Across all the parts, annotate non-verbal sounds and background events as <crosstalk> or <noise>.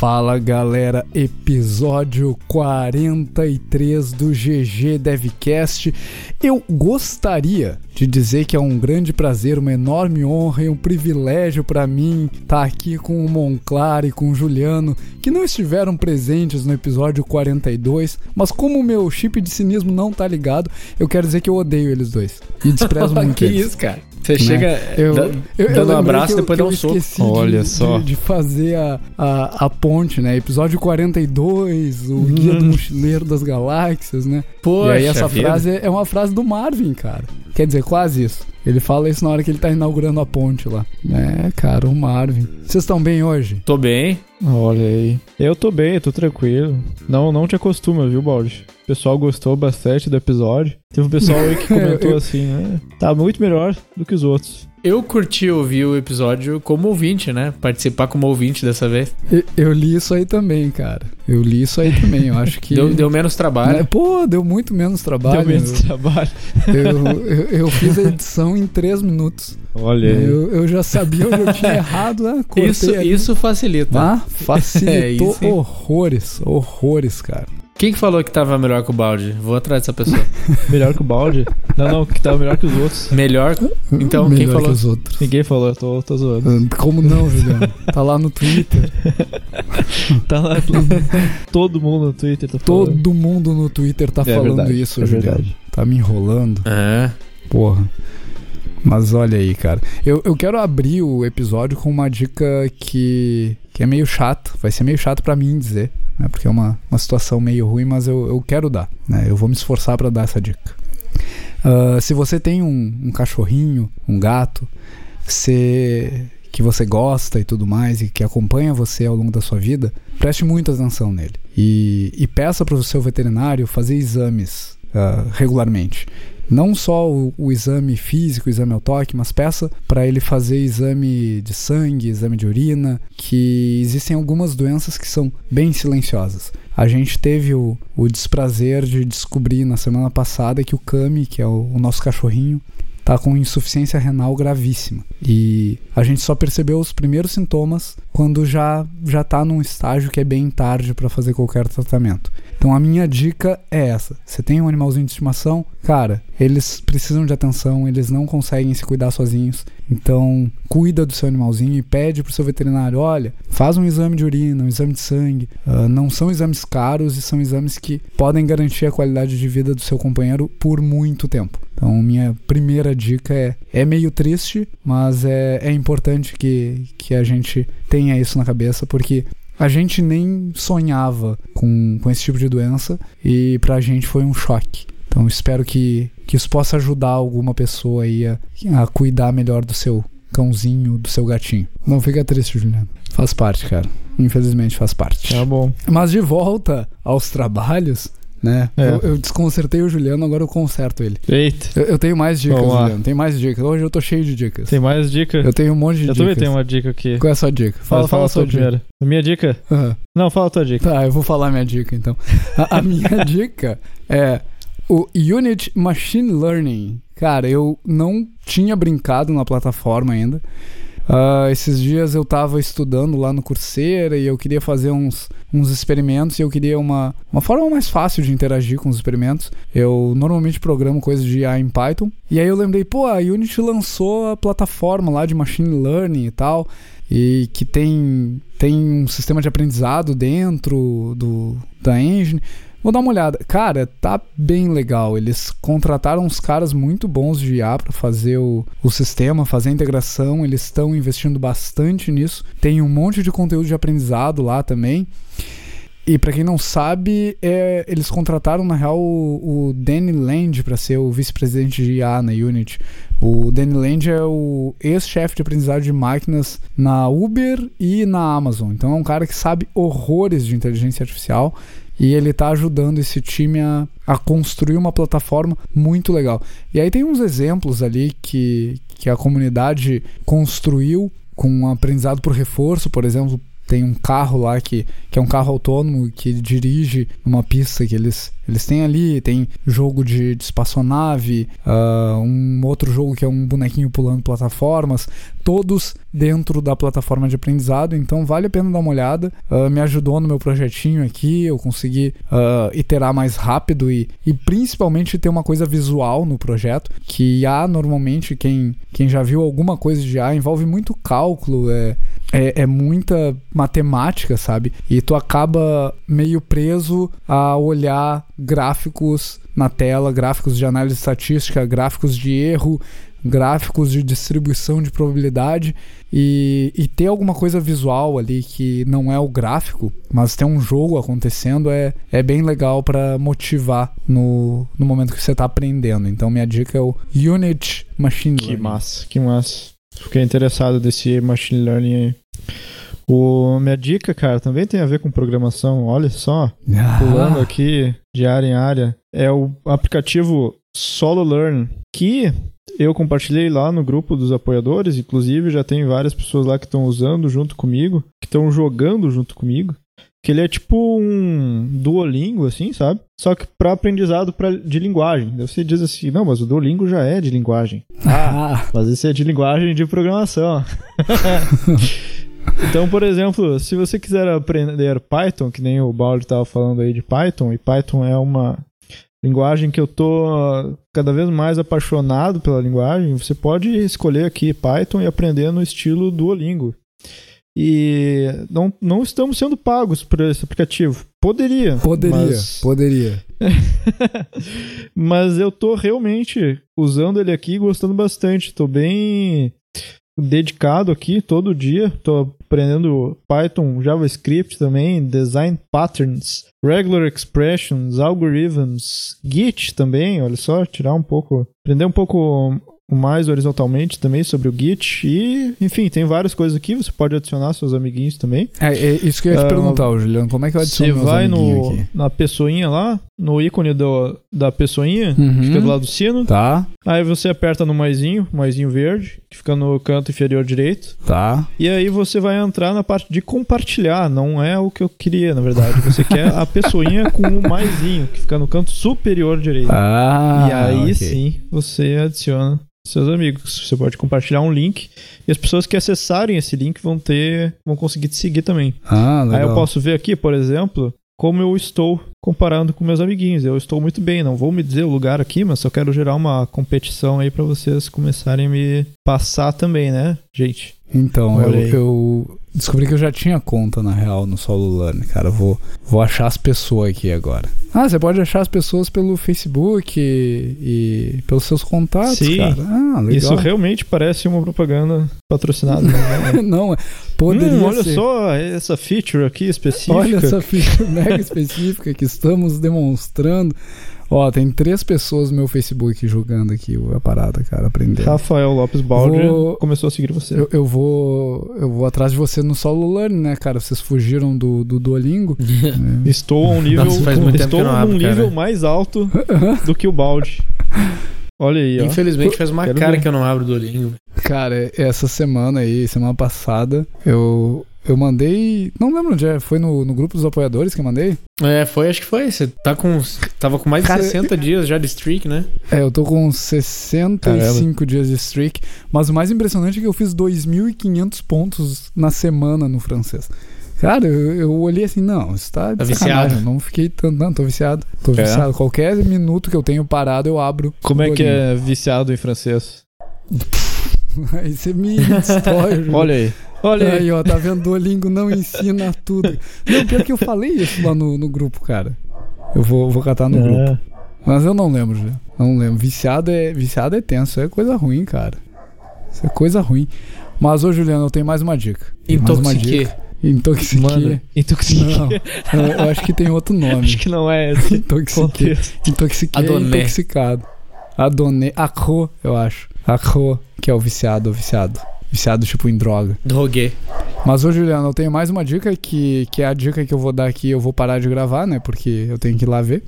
Fala galera, episódio 43 do GG Devcast. Eu gostaria de dizer que é um grande prazer, uma enorme honra e um privilégio para mim estar aqui com o Monclar e com o Juliano, que não estiveram presentes no episódio 42, mas como o meu chip de cinismo não tá ligado, eu quero dizer que eu odeio eles dois e desprezo <laughs> muito que eles. isso, cara? Você né? chega eu, da- eu, eu dando um abraço e depois dá um eu soco. esqueci de- Olha de, só. De, fazer a, a, a ponte, né? Episódio 42, o Guia Uhum. do Mochileiro das Galáxias, né? Poxa e aí essa vida. frase é uma frase do Marvin, cara. Quer dizer, quase isso. Ele fala isso na hora que ele tá inaugurando a ponte lá. É, cara, o Marvin. Vocês estão bem hoje? Tô bem. Olha aí. Eu tô bem, eu tô tranquilo. Não, não te acostuma, viu, Baldi? O pessoal gostou bastante do episódio. Teve um pessoal aí que <laughs> comentou Eu- assim, né? Tá muito melhor do que os outros. Eu curti ouvir o episódio como ouvinte, né? Participar como ouvinte dessa vez. Eu li isso aí também, cara. Eu li isso aí também. Eu acho que. <laughs> Deu, deu menos trabalho. Né? Pô, deu muito menos trabalho. Deu menos trabalho. Eu, eu, eu fiz a edição em três minutos. Olha aí. Eu, eu já sabia onde eu tinha <laughs> errado, né? Cortei Isso, ali. isso facilita. Ah, <laughs> facilitou É, isso, horrores, horrores, cara. Quem que falou que tava melhor que o balde? Vou atrás dessa pessoa. <laughs> Melhor que o Baldi? Não, não, que tava melhor que os outros. melhor? Então, quem Melhor falou? que os outros. Ninguém falou, eu tô, tô zoando. Como não, Juliano? Tá lá no Twitter. <laughs> Tá lá todo mundo no Twitter tá falando. Todo mundo no Twitter tá É falando verdade, isso, é Juliano. verdade. Tá me enrolando. É. Porra. Mas olha aí, cara. Eu, eu quero abrir o episódio com uma dica que, que é meio chato. Vai ser meio chato pra mim dizer, né? Porque é uma, uma situação meio ruim, mas eu, eu quero dar, né? Eu vou me esforçar pra dar essa dica. Ah, se você tem um, um cachorrinho, um gato, se, que você gosta e tudo mais, e que acompanha você ao longo da sua vida, preste muita atenção nele. E, e peça para o seu veterinário fazer exames ah, regularmente. Não só o, o exame físico, o exame ao toque, mas peça para ele fazer exame de sangue, exame de urina, que existem algumas doenças que são bem silenciosas. A gente teve o, o desprazer de descobrir na semana passada que o Kami, que é o, o nosso cachorrinho, tá com insuficiência renal gravíssima. E a gente só percebeu os primeiros sintomas quando já já tá num estágio que é bem tarde para fazer qualquer tratamento. Então a minha dica é essa: você tem um animalzinho de estimação, cara, eles precisam de atenção, eles não conseguem se cuidar sozinhos. Então, cuida do seu animalzinho e pede pro seu veterinário, olha, faz um exame de urina, um exame de sangue. Ah, não são exames caros e são exames que podem garantir a qualidade de vida do seu companheiro por muito tempo. Então, minha primeira dica é: é meio triste, mas é, é importante que, que a gente tenha isso na cabeça, porque a gente nem sonhava com, com esse tipo de doença e pra gente foi um choque. Então, espero que, que isso possa ajudar alguma pessoa aí a, a cuidar melhor do seu cãozinho, do seu gatinho. Não fica triste, Juliano. Faz parte, cara. Infelizmente faz parte. Tá bom. Mas de volta aos trabalhos, né? É. Eu, eu desconcertei o Juliano, agora eu conserto ele. Eita. Eu, eu tenho mais dicas, Vamos. Juliano. Tem mais dicas. Hoje eu tô cheio de dicas. Tem mais dica? Eu tenho um monte de Eu dicas. também tenho uma dica aqui. Qual é a sua dica? Fala, Mas fala, a a sua dica. minha dica? Aham. Não, fala a tua dica. Tá, eu vou falar minha dica então. A, a minha <laughs> dica é o Unit Machine Learning. Cara, eu não tinha brincado na plataforma ainda. Ah, esses dias eu tava estudando lá no Coursera e eu queria fazer uns, uns experimentos e eu queria uma, uma forma mais fácil de interagir com os experimentos. Eu normalmente programo coisas de IA em Python. E aí eu lembrei, pô, a Unity lançou a plataforma lá de Machine Learning e tal e que tem, tem um sistema de aprendizado dentro do, da engine. Vou dar uma olhada. Cara, tá bem legal. Eles contrataram uns caras muito bons de IA para fazer o, o sistema, fazer a integração. Eles estão investindo bastante nisso. Tem um monte de conteúdo de aprendizado lá também. E para quem não sabe, é, eles contrataram na real o, o Danny Land para ser o vice-presidente de IA na Unity. O Danny Land é o ex-chefe de aprendizado de máquinas na Uber e na Amazon. Então é um cara que sabe horrores de inteligência artificial e ele está ajudando esse time a, a construir uma plataforma muito legal. E aí tem uns exemplos ali que, que a comunidade construiu com aprendizado por reforço, por exemplo, tem um carro lá que, que é um carro autônomo que dirige numa pista que eles, eles têm ali. Tem jogo de, de espaçonave, uh, um outro jogo que é um bonequinho pulando plataformas, todos dentro da plataforma de aprendizado. Então vale a pena dar uma olhada. Uh, me ajudou no meu projetinho aqui, eu consegui uh, iterar mais rápido e, e principalmente ter uma coisa visual no projeto. Que há normalmente, quem, quem já viu alguma coisa de A, envolve muito cálculo, é, é, é muita matemática, sabe? E tu acaba meio preso a olhar gráficos na tela, gráficos de análise estatística, gráficos de erro, gráficos de distribuição de probabilidade e, e ter alguma coisa visual ali que não é o gráfico, mas tem um jogo acontecendo é, é bem legal para motivar no, no momento que você está aprendendo. Então minha dica é o Unit Machine Learning. Que massa, que massa. Fiquei interessado desse machine learning aí. O, minha dica, cara, também tem a ver com programação. Olha só, Ah, pulando aqui de área em área, é o aplicativo Solo Learn, que eu compartilhei lá no grupo dos apoiadores, inclusive já tem várias pessoas lá que estão usando junto comigo, que estão jogando junto comigo. Que ele é tipo um Duolingo, assim, sabe? Só que para aprendizado pra, de linguagem. Daí você diz assim, não, mas o Duolingo já é de linguagem. Ah, Mas esse é de linguagem de programação. <laughs> então, por exemplo, se você quiser aprender Python, que nem o Baldi estava falando aí de Python, e Python é uma linguagem que eu tô cada vez mais apaixonado pela linguagem, você pode escolher aqui Python e aprender no estilo Duolingo. E não, não estamos sendo pagos por esse aplicativo. Poderia. poderia, mas- poderia. <laughs> mas eu tô realmente usando ele aqui e gostando bastante. Tô bem dedicado aqui todo dia. Tô aprendendo Python, JavaScript também, design patterns, regular expressions, algorithms, Git também, olha só, tirar um pouco, aprender um pouco mais horizontalmente também sobre o Git e, enfim, tem várias coisas aqui, você pode adicionar seus amiguinhos também. É, é isso que eu ia te Ah, perguntar, Juliano. Como é que eu Você adiciono meus vai no, aqui? na pessoinha lá, no ícone do, da pessoinha, Uhum. fica do lado do sino, Tá, Aí você aperta no maisinho, maisinho verde, que fica no canto inferior direito. tá. E aí você vai entrar na parte de compartilhar. Não é o que eu queria, na verdade. Você quer a pessoinha com o maisinho, que fica no canto superior direito. Ah, e aí ok. sim você adiciona seus amigos. Você pode compartilhar um link e as pessoas que acessarem esse link vão ter, vão conseguir te seguir também. Ah, legal. Aí eu posso ver aqui, por exemplo, como eu estou comparando com meus amiguinhos. Eu estou muito bem, não vou me dizer o lugar aqui, mas só quero gerar uma competição aí pra vocês começarem a me passar também, né, gente? Então, eu, eu descobri que eu já tinha conta, na real, no Solo Learn, cara. Eu Vou, vou achar as pessoas aqui agora. Ah, você pode achar as pessoas pelo Facebook e, e pelos seus contatos, Sim. cara. Ah, legal. Isso realmente parece uma propaganda patrocinada. Né? <laughs> Não, poderia Hum, olha ser. só essa feature aqui específica. Olha essa ficha <laughs> mega específica que estamos demonstrando. Ó, tem três pessoas no meu Facebook jogando aqui a parada, cara, aprendendo. Rafael Lopes Baldi Vou- começou a seguir você. Eu, eu vou eu vou atrás de você no solo learn, né, cara? Vocês fugiram do, do Duolingo. <laughs> É. Estou a um nível, Nossa, faz muito tempo estou num abro, cara. nível mais alto <laughs> do que o Baldi. Olha aí, ó. Infelizmente faz uma Quero cara ver. que eu não abro do Duolingo. Cara, essa semana aí, semana passada, eu eu mandei, não lembro onde é, foi no, no grupo dos apoiadores que eu mandei? É, foi, acho que foi. Você tá com. Tava com mais de Cara, 60 <laughs> dias já de streak, né? É, eu tô com 65 dias de streak, mas o mais impressionante é que eu fiz 2.500 pontos na semana no francês. Cara, eu, eu olhei assim, não, isso tá, Tá viciado. Não fiquei tanto, não, tô viciado. Tô É? viciado. Qualquer minuto que eu tenho parado, eu abro. Como é que é viciado em francês? <laughs> Aí você me destrói. <laughs> Olha aí. Olha aí. Aí, ó, tá vendo? Duolingo não ensina tudo. Não, pior que eu falei isso lá no, no grupo, cara. Eu vou, vou catar no grupo. É. Mas eu não lembro, já. Não lembro. Viciado é, viciado é tenso. É coisa ruim, cara. Isso é coisa ruim. Mas, ô, Juliano, eu tenho mais uma dica. Dica. Intoxiquei. Mano, intoxiquei. Não, eu, acho que tem outro nome. Acho que não é esse. <laughs> Intoxiquei é Adoné. intoxicado. Adoné. Acro, eu acho. Acro, que é o viciado, o viciado. Viciado, tipo, em droga. Droguei. Mas, ô, Juliano, eu tenho mais uma dica que, que é a dica que eu vou dar aqui. Eu vou parar de gravar, né? Porque eu tenho que ir lá ver.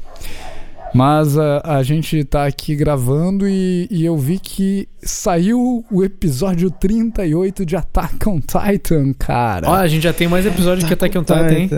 Mas a, a gente tá aqui gravando e, e eu vi que saiu o episódio 38 de Attack on Titan, cara. Ó, a gente já tem mais episódio que Attack on Titan, hein?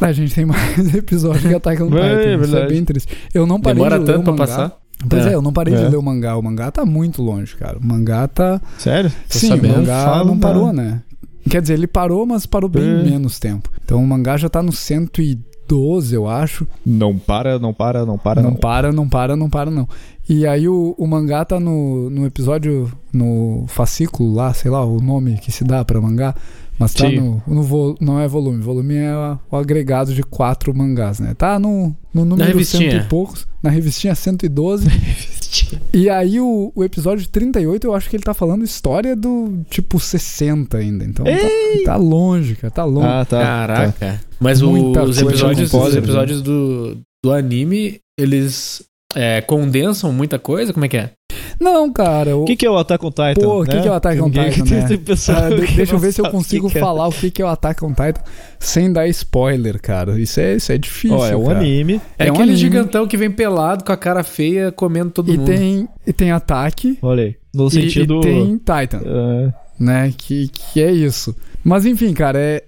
A gente tem mais <laughs> episódio que Attack on É, Titan. Isso é verdade. bem triste. Eu não parei Demora de ler tanto o pra mangá. passar? Pois É. é, eu não parei de É. ler o mangá. O mangá tá muito longe, cara. O mangá tá. Sério? Tô Sim, sabendo. o mangá não parou, né? Quer dizer, ele parou, mas parou bem É. menos tempo. Então o mangá já tá no 112, eu acho. Não para, não para, não para, não, não. para, não para, não para, não. E aí o, o mangá tá no, no episódio, no fascículo lá, sei lá, o nome que se dá pra mangá. Mas tá no. no vo- não é volume. Volume é a- o agregado de quatro mangás, né? Tá no, no número cento e poucos. Na revistinha 112. <laughs> E aí o, o episódio 38, eu acho que ele tá falando história do tipo 60 ainda. Então tá, tá longe, cara. Tá longe. Ah, tá. Caraca. Mas o- Muita os episódios, os episódios do, do anime, eles é, condensam muita coisa? Como é que é? Não, cara. O, que, que é o Attack on Titan? Pô, o que né? que é o Attack on Ninguém- Titan, né? Ah, de- que deixa eu ver se eu que consigo que é. falar o que, que é o Attack on Titan sem dar spoiler, cara. Isso é, isso é difícil. Ó, é um cara. anime. É, É um aquele anime. gigantão que vem pelado com a cara feia comendo todo E mundo. tem, e tem ataque. Olha aí. No e- sentido. E, tem Titan, é, né? Que, que é isso. Mas enfim, cara, é.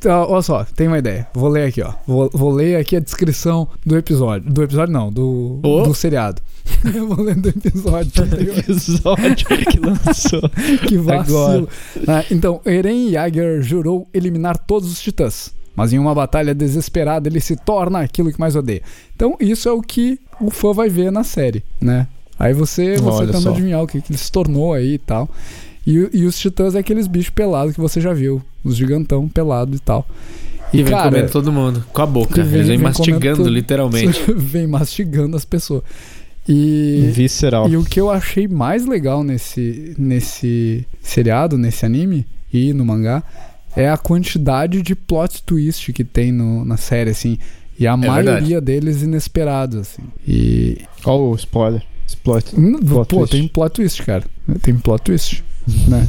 tá, Olha só, tem uma ideia. Vou ler aqui, ó. Vou, vou ler aqui a descrição do episódio. Do episódio, não, do, Ô. do seriado. <laughs> Eu vou ler do episódio. episódio que lançou. <laughs> que vacilo. Ah, então, Eren Jaeger jurou eliminar todos os titãs. Mas em uma batalha desesperada, ele se torna aquilo que mais odeia. Então, isso é o que o fã vai ver na série, né? Aí você, você Olha tenta só. adivinhar o que, que ele se tornou aí e tal. E, e os titãs é aqueles bichos pelados que você já viu. Os gigantão pelado e tal. E vem cara, comendo todo mundo. Com a boca. vem- Eles vêm comendo mastigando, literalmente. <laughs> vem mastigando as pessoas. E, Visceral. e o que eu achei mais legal nesse, nesse seriado, nesse anime e no mangá, é a quantidade de plot twist que tem no- na série, assim. E a maioria verdade. deles inesperados, assim. E. Olha o spoiler. Exploit. Hum, Plot pô, twist. tem plot twist, cara. Tem plot twist, né?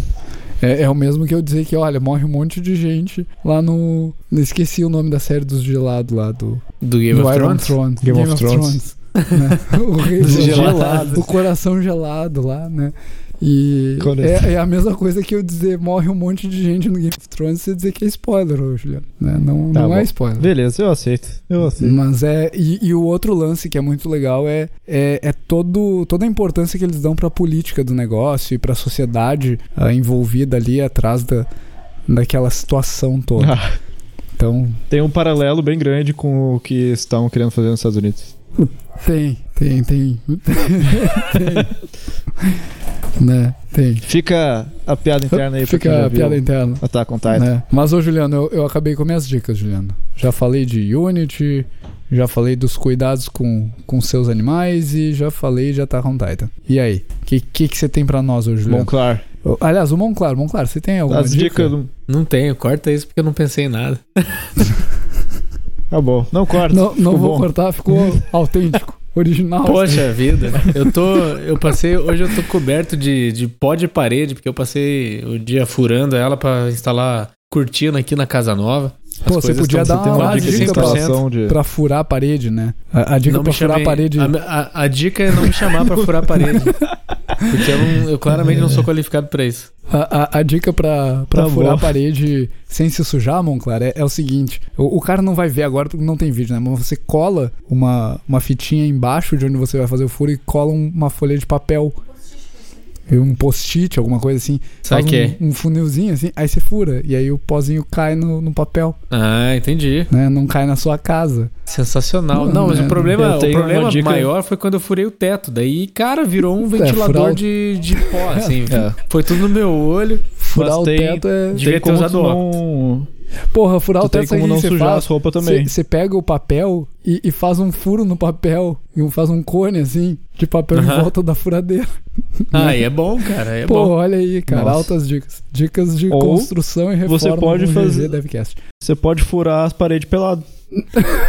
É, é o mesmo que eu dizer que, olha, morre um monte de gente lá no. Esqueci o nome da série dos gelados lá, do, Do Game do of Iron Thrones. Thrones. Game of Thrones. né? <laughs> O rei gelados. gelado, o coração gelado lá, né? E é, é a mesma coisa que eu dizer morre um monte de gente no Game of Thrones e você dizer que é spoiler, ô, Juliano. Né? Não, Tá não bom. é spoiler. Beleza, eu aceito. Eu aceito. Mas é. E, e o outro lance que é muito legal é, é, é todo, toda a importância que eles dão pra política do negócio e pra sociedade ah, envolvida ali atrás da, daquela situação toda. Ah, Então, tem um paralelo bem grande com o que estão querendo fazer nos Estados Unidos. tem, tem, tem. <laughs> tem. <laughs> né? Tem. Fica a piada interna aí Fica a viu piada interna. Attack on Titan. né? Mas, ô Juliano, eu, eu acabei com minhas dicas, Juliano. Já falei de Unity, já falei dos cuidados com, com seus animais e já falei de Attack on Titan. E aí? O que, que, que você tem pra nós, ô Juliano? Monclar. Aliás, o Monclar, Monclar, você tem alguma As dica? dicas. Não tenho, corta isso porque eu não pensei em nada. <laughs> Tá bom. Não corta. Não, não vou bom. cortar, ficou <laughs> autêntico, original. Poxa vida, eu tô. Eu passei. Hoje eu tô coberto de, de pó de parede, porque eu passei o dia furando ela pra instalar cortina aqui na casa nova. As Pô, você podia dar uma uma dica de 100%. instalação de... Pra furar a parede, né? A, a dica Não pra furar chamei, a parede. A, a- a dica é não me chamar pra furar a parede. <laughs> Porque eu, não- eu claramente não sou qualificado pra isso. A, a- a dica pra, pra Tá furar bom. a parede sem se sujar, Monclar, é, é o seguinte: o, o cara não vai ver agora porque não tem vídeo, né? Mas você cola uma, uma fitinha embaixo de onde você vai fazer o furo e cola um- uma folha de papel. Um post-it, alguma coisa assim. Sabe Faz que é? um, um funilzinho assim, aí você fura. E aí o pozinho cai no, no papel, Ah, entendi. né? Não cai na sua casa. Sensacional. Não, Não, mas né? o problema, o problema dica- maior foi quando eu furei o teto. Daí, cara, virou um É, ventilador o- de, de pó, assim. <laughs> É. Foi tudo no meu olho. Furar Mas o tem- teto é. Devia ter usado. Porra, furar Tu o tem teto sabe como o não você sujar faz? as roupas também. Você pega o papel e, e faz um furo no papel. E faz um cone assim, de papel em Aham. volta da furadeira. <laughs> Ah, e é bom, cara. É Pô, bom. olha aí, cara, Nossa. altas dicas. Dicas de Ou construção e reforma você pode fazer- Devcast. Você pode furar as paredes pelado.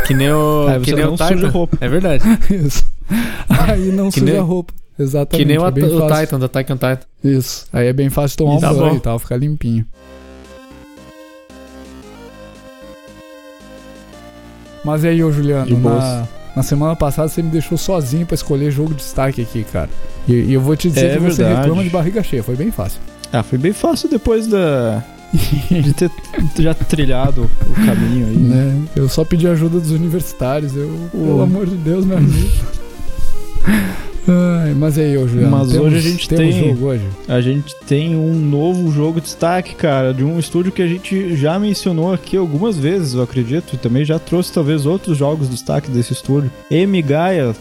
Que nem o. <laughs> Aí que nem não o suja roupa. É verdade. <laughs> Isso. Aí não Que suja nem- a roupa. Exatamente. Que nem o, é bem o fácil. Titan, da Titan Titan. Isso. Aí é bem fácil tomar um Tá banho e tal, ficar limpinho. Mas e aí, ô Juliano, na, na semana passada você me deixou sozinho pra escolher jogo de destaque aqui, cara. E, e eu vou te dizer É que você verdade. reclama de barriga cheia, foi bem fácil. Ah, foi bem fácil depois da. de ter já trilhado o caminho aí. né? Né? Eu só pedi ajuda dos universitários, eu, pelo amor de Deus, me ajuda. <laughs> Ai, mas e aí, ô Juliano? Mas temos, hoje a gente temos tem- jogo hoje. A gente tem um novo jogo de destaque, cara, de um estúdio que a gente já mencionou aqui algumas vezes, eu acredito, e também já trouxe talvez outros jogos de destaque desse estúdio. Amy Gaia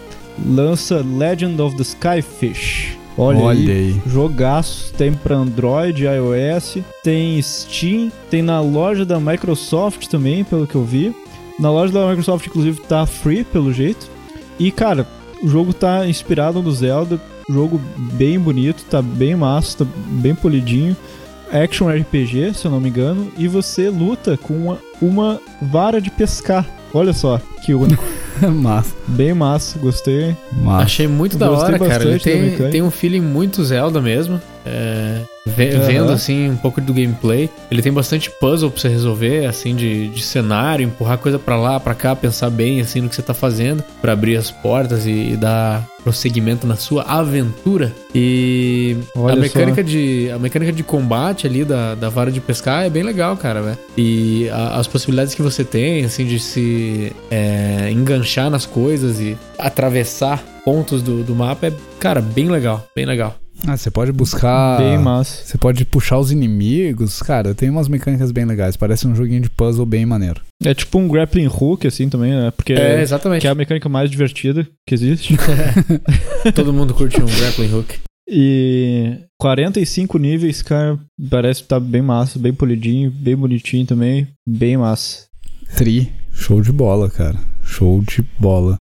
lança Legend of the Skyfish. Olha, aí. aí. Jogaço, tem pra Android, iOS, tem Steam, tem na loja da Microsoft também, pelo que eu vi. Na loja da Microsoft, inclusive, tá free, pelo jeito. E, cara, o jogo tá inspirado no Zelda, jogo bem bonito, tá bem massa, tá bem polidinho. Action RPG, se eu não me engano, e você luta com uma, uma vara de pescar. Olha só, que único. <laughs> massa, bem massa, gostei. massa. Achei muito da gostei hora, cara. Ele tem, tem um feeling muito Zelda mesmo. É, Vendo assim um pouco do gameplay. Ele tem bastante puzzle pra você resolver, assim, de, de cenário, empurrar coisa pra lá, pra cá, pensar bem assim no que você tá fazendo, pra abrir as portas e, e dar prosseguimento na sua aventura. E Olha a mecânica só. de a mecânica de combate ali da, da vara de pescar é bem legal, cara, velho. E a- as possibilidades que você tem, assim, de se é, enganchar nas coisas e atravessar pontos do, do mapa é, cara, bem legal, bem legal. Ah, você pode buscar. Bem massa. Você pode puxar os inimigos. Cara, tem umas mecânicas bem legais. Parece um joguinho de puzzle bem maneiro. É tipo um grappling hook, assim, também, né? Porque É, exatamente. que é a mecânica mais divertida que existe. <laughs> Todo mundo curte um grappling hook. e 45 níveis, cara, parece que tá bem massa, bem polidinho, bem bonitinho também, bem massa. Tri. Show de bola, cara. Show de bola.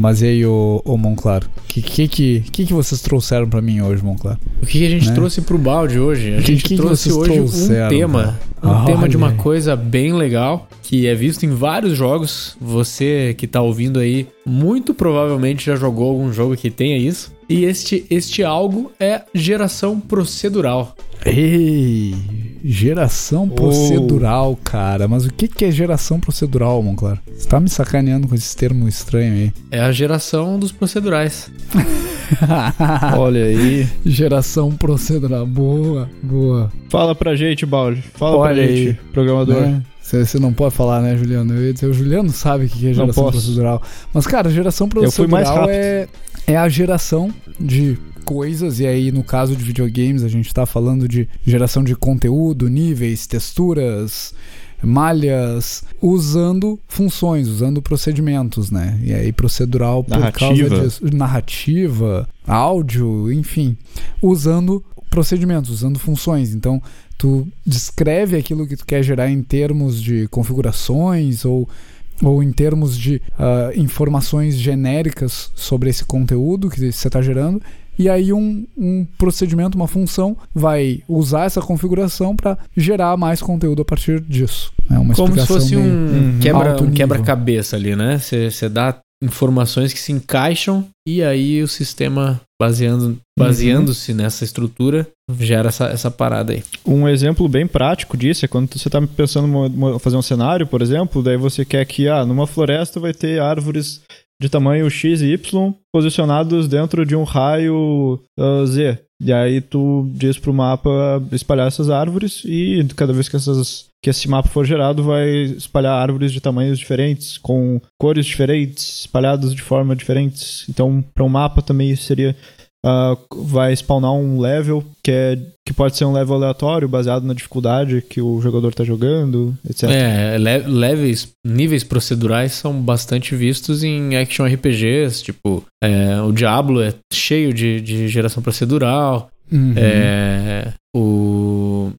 Mas e aí, ô, ô Monclar? O que, que, que, que, que vocês trouxeram pra mim hoje, Monclar? O que que a gente Né? trouxe pro balde hoje? A gente que que trouxe hoje um tema. cara? Um tema de uma coisa bem legal, que é visto em vários jogos. Você que tá ouvindo aí, muito provavelmente já jogou algum jogo que tenha isso. E este, este algo é geração procedural. Ei, geração procedural, cara. Mas o que, que é geração procedural, Monclar? Você tá me sacaneando com esse termo estranho aí. É a geração dos procedurais. <laughs> Olha aí. geração procedural. Boa, boa. Fala pra gente, Balde. Fala Olha pra aí. gente, programador. Né? Você não pode falar, né, Juliano? Eu ia dizer, o Juliano sabe o que é geração posso. procedural. Mas, cara, geração Eu fui mais procedural é, é a geração de coisas, e aí no caso de videogames a gente tá falando de geração de conteúdo, níveis, texturas, malhas, usando funções, usando procedimentos, né? E aí procedural por Narrativa. causa disso. Narrativa, áudio, enfim. Usando procedimentos, usando funções. Então, tu descreve aquilo que tu quer gerar em termos de configurações ou, ou em termos de ah, informações genéricas sobre esse conteúdo que você está gerando. E aí um, um procedimento, uma função, vai usar essa configuração para gerar mais conteúdo a partir disso. É uma Como se explicação fosse um Uhum. quebra- um quebra-cabeça ali, né? Você dá informações que se encaixam e aí o sistema, baseando, baseando-se nessa estrutura, gera essa, essa parada aí. Um exemplo bem prático disso é quando você está pensando em fazer um cenário, por exemplo, daí você quer que ah, numa floresta vai ter árvores de tamanho X e Y posicionados dentro de um raio ah, Z. E aí tu diz pro mapa espalhar essas árvores e cada vez que, essas, que esse mapa for gerado vai espalhar árvores de tamanhos diferentes, com cores diferentes, espalhadas de forma diferentes. Então, para um mapa também seria ah, vai spawnar um level que, é, que pode ser um level aleatório, baseado na dificuldade que o jogador tá jogando, etc. É, le- leves, níveis procedurais são bastante vistos em action RPGs, tipo, é, o Diablo é cheio de, de geração procedural, Uhum. é, o,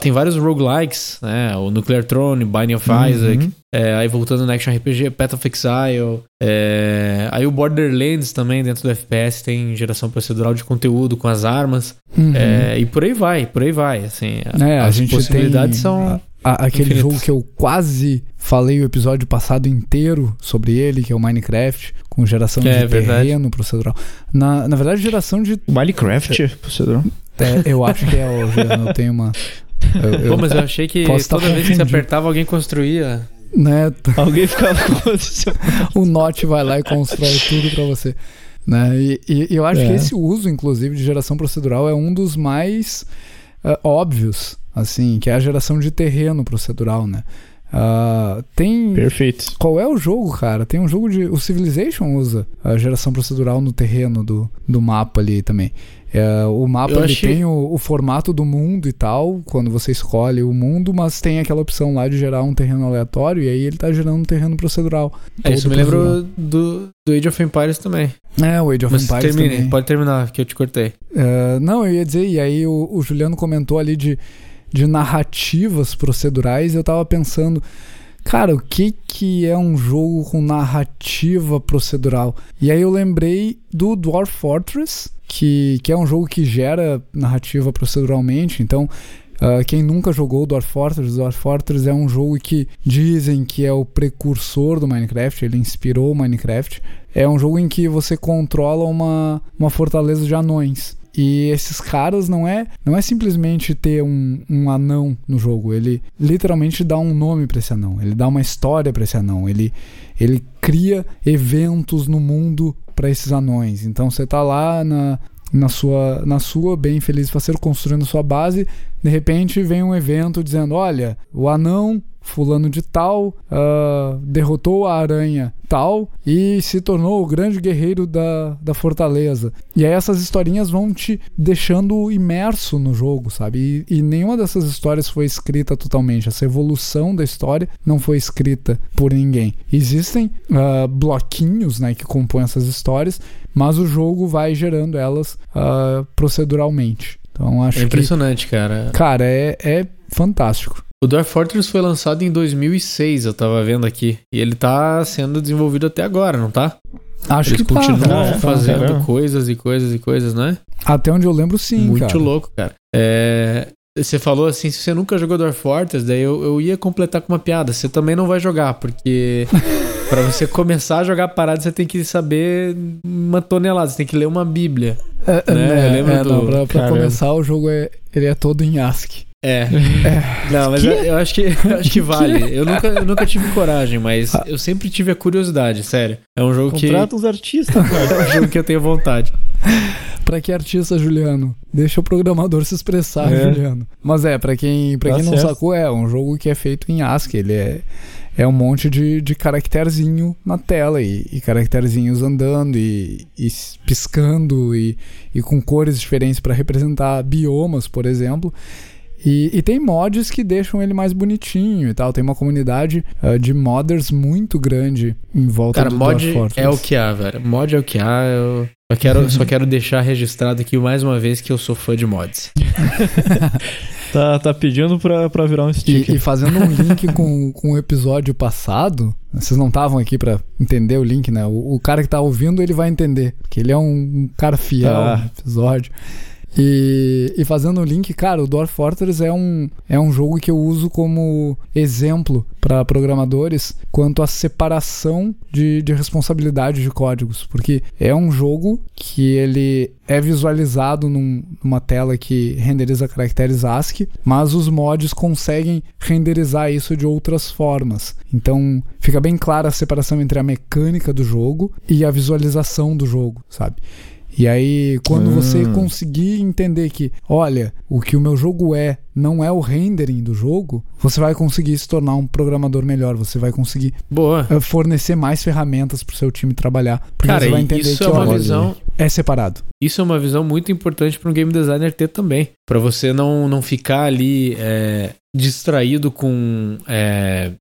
tem vários roguelikes, né, o Nuclear Throne, Binding of Uhum. Isaac, é, aí voltando no action RPG, Path of Exile, é, aí o Borderlands também dentro do FPS tem geração procedural de conteúdo com as armas, Uhum. é, e por aí vai, por aí vai, assim, É, a as gente possibilidades tem são... a- aquele infinitas. jogo que eu quase falei o episódio passado inteiro sobre ele, que é o Minecraft, com geração É, de verdade. terreno procedural. Na, na verdade, geração de. Minecraft, procedor. É, eu acho que é, Juliano, eu tenho uma. Eu, eu, Pô, mas eu achei que toda vez que você apertava, alguém construía. né, Alguém ficava com <laughs> o Note vai lá e constrói tudo pra você. Né? E, e- e eu acho É. que esse uso, inclusive, de geração procedural é um dos mais ah, óbvios, assim, que é a geração de terreno procedural, né? Ah, tem. Perfeito. Qual é o jogo, cara? Tem um jogo de. O Civilization usa a geração procedural no terreno do, do mapa ali também. É, o mapa Eu ele achei- tem o, o formato do mundo e tal, quando você escolhe o mundo, mas tem aquela opção lá de gerar um terreno aleatório e aí ele tá gerando um terreno procedural. É, isso me lembrou do, do Age of Empires também. É, o Age of Mas Empires termine, também. pode terminar, que eu te cortei. É, não, eu ia dizer, e aí o, o Juliano comentou ali de, de narrativas procedurais, eu tava pensando, cara, o que que é um jogo com narrativa procedural? E aí eu lembrei do Dwarf Fortress, que, que é um jogo que gera narrativa proceduralmente, então... ah, quem nunca jogou Dwarf Fortress, Dwarf Fortress é um jogo que dizem que é o precursor do Minecraft, ele inspirou o Minecraft. É um jogo em que você controla uma, uma fortaleza de anões. E esses caras não é não é simplesmente ter um, um anão no jogo. Ele literalmente dá um nome para esse anão. Ele dá uma história para esse anão. Ele, ele cria eventos no mundo para esses anões. Então você tá lá na, na sua, na sua bem feliz faceiro construindo sua base. De repente vem um evento dizendo: olha, o anão fulano de tal ah, derrotou a aranha tal e se tornou o grande guerreiro da, da fortaleza. E aí essas historinhas vão te deixando imerso no jogo, sabe? E, e nenhuma dessas histórias foi escrita totalmente. Essa evolução da história não foi escrita por ninguém. Existem ah, bloquinhos né, que compõem essas histórias, mas o jogo vai gerando elas ah, proceduralmente. Então acho É que, impressionante, cara. cara, é, é fantástico. O Dwarf Fortress foi lançado em 2006, eu tava vendo aqui. E ele tá sendo desenvolvido até agora, não tá? Acho Eles que tá, continuam tá, fazendo tá. coisas e coisas e coisas, né? Até onde eu lembro, sim, Muito cara. louco, cara. É, Você falou assim, se você nunca jogou Dwarf Fortress, daí eu, eu ia completar com uma piada. Você também não vai jogar, porque <laughs> pra você começar a jogar parada, você tem que saber uma tonelada, você tem que ler uma bíblia. É, é, né? né, Eu lembro é, do- não, pra, pra começar, o jogo é, ele é todo em ASCII. É. Não, mas eu, eu acho que, eu acho que <laughs> vale. Eu nunca, eu nunca tive coragem, mas eu sempre tive a curiosidade, sério. É um jogo que. Contrata uns artistas, cara. <laughs> É um jogo que eu tenho vontade. Pra que artista, Juliano? Deixa o programador se expressar, É. Juliano. Mas é, pra quem, pra Tá quem não sacou, é um jogo que é feito em ASCII. Ele é, é um monte de, de caracterzinho na tela e, e caracterzinhos andando e, e piscando e, e com cores diferentes pra representar biomas, por exemplo. E, e tem mods que deixam ele mais bonitinho e tal. Tem uma comunidade ah, de modders muito grande em volta Cara, do mod Dwarf Fortress. é o que há, velho. Mod é o que há. Eu só quero, só <laughs> quero deixar registrado aqui mais uma vez que eu sou fã de mods. <laughs> Tá, tá pedindo pra, pra virar um sticker. E, e fazendo um link <laughs> com, com o episódio passado, vocês não estavam aqui pra entender o link, né? O, o cara que tá ouvindo, ele vai entender, porque ele é um, um cara fiel Tá. no episódio. E, e fazendo o link, cara, o Dwarf Fortress é um, é um jogo que eu uso como exemplo para programadores quanto à separação de, de responsabilidade de códigos, porque é um jogo que ele é visualizado num- numa tela que renderiza caracteres ASCII, mas os mods conseguem renderizar isso de outras formas. Então fica bem clara a separação entre a mecânica do jogo e a visualização do jogo, sabe? E aí, quando Hum. você conseguir entender que, olha, o que o meu jogo é não é o rendering do jogo, você vai conseguir se tornar um programador melhor, você vai conseguir Boa. eh, fornecer mais ferramentas pro seu time trabalhar, porque Cara, você vai entender isso que é uma olha, visão. é separado. Isso é uma visão muito importante para um game designer ter também. Pra você não, não ficar ali é, distraído com. é,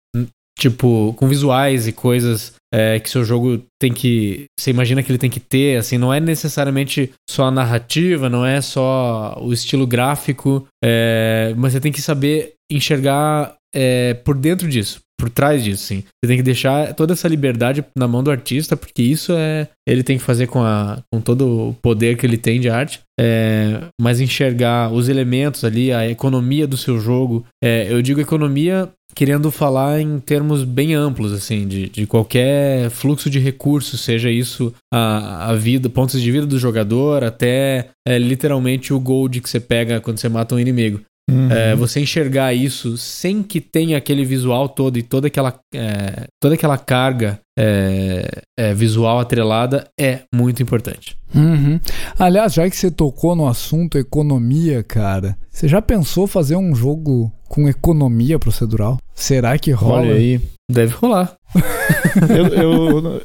tipo, com visuais e coisas é, que seu jogo tem que. Você imagina que ele tem que ter, assim, não é necessariamente só a narrativa, não é só o estilo gráfico, é, mas você tem que saber enxergar é, por dentro disso, por trás disso, sim. Você tem que deixar toda essa liberdade na mão do artista, porque isso é. Ele tem que fazer com, a, com todo o poder que ele tem de arte. É, mas enxergar os elementos ali, a economia do seu jogo. É, eu digo economia querendo falar em termos bem amplos, assim, de, de qualquer fluxo de recursos, seja isso a, a vida, pontos de vida do jogador, até é, literalmente o gold que você pega quando você mata um inimigo. Uhum. É, você enxergar isso sem que tenha aquele visual todo e toda aquela, é, toda aquela carga é, é, visual atrelada é muito importante. Uhum. Aliás, já que você tocou no assunto economia, cara, você já pensou fazer um jogo com economia procedural? Será que rola? Olha aí. Deve rolar. <laughs> eu, eu,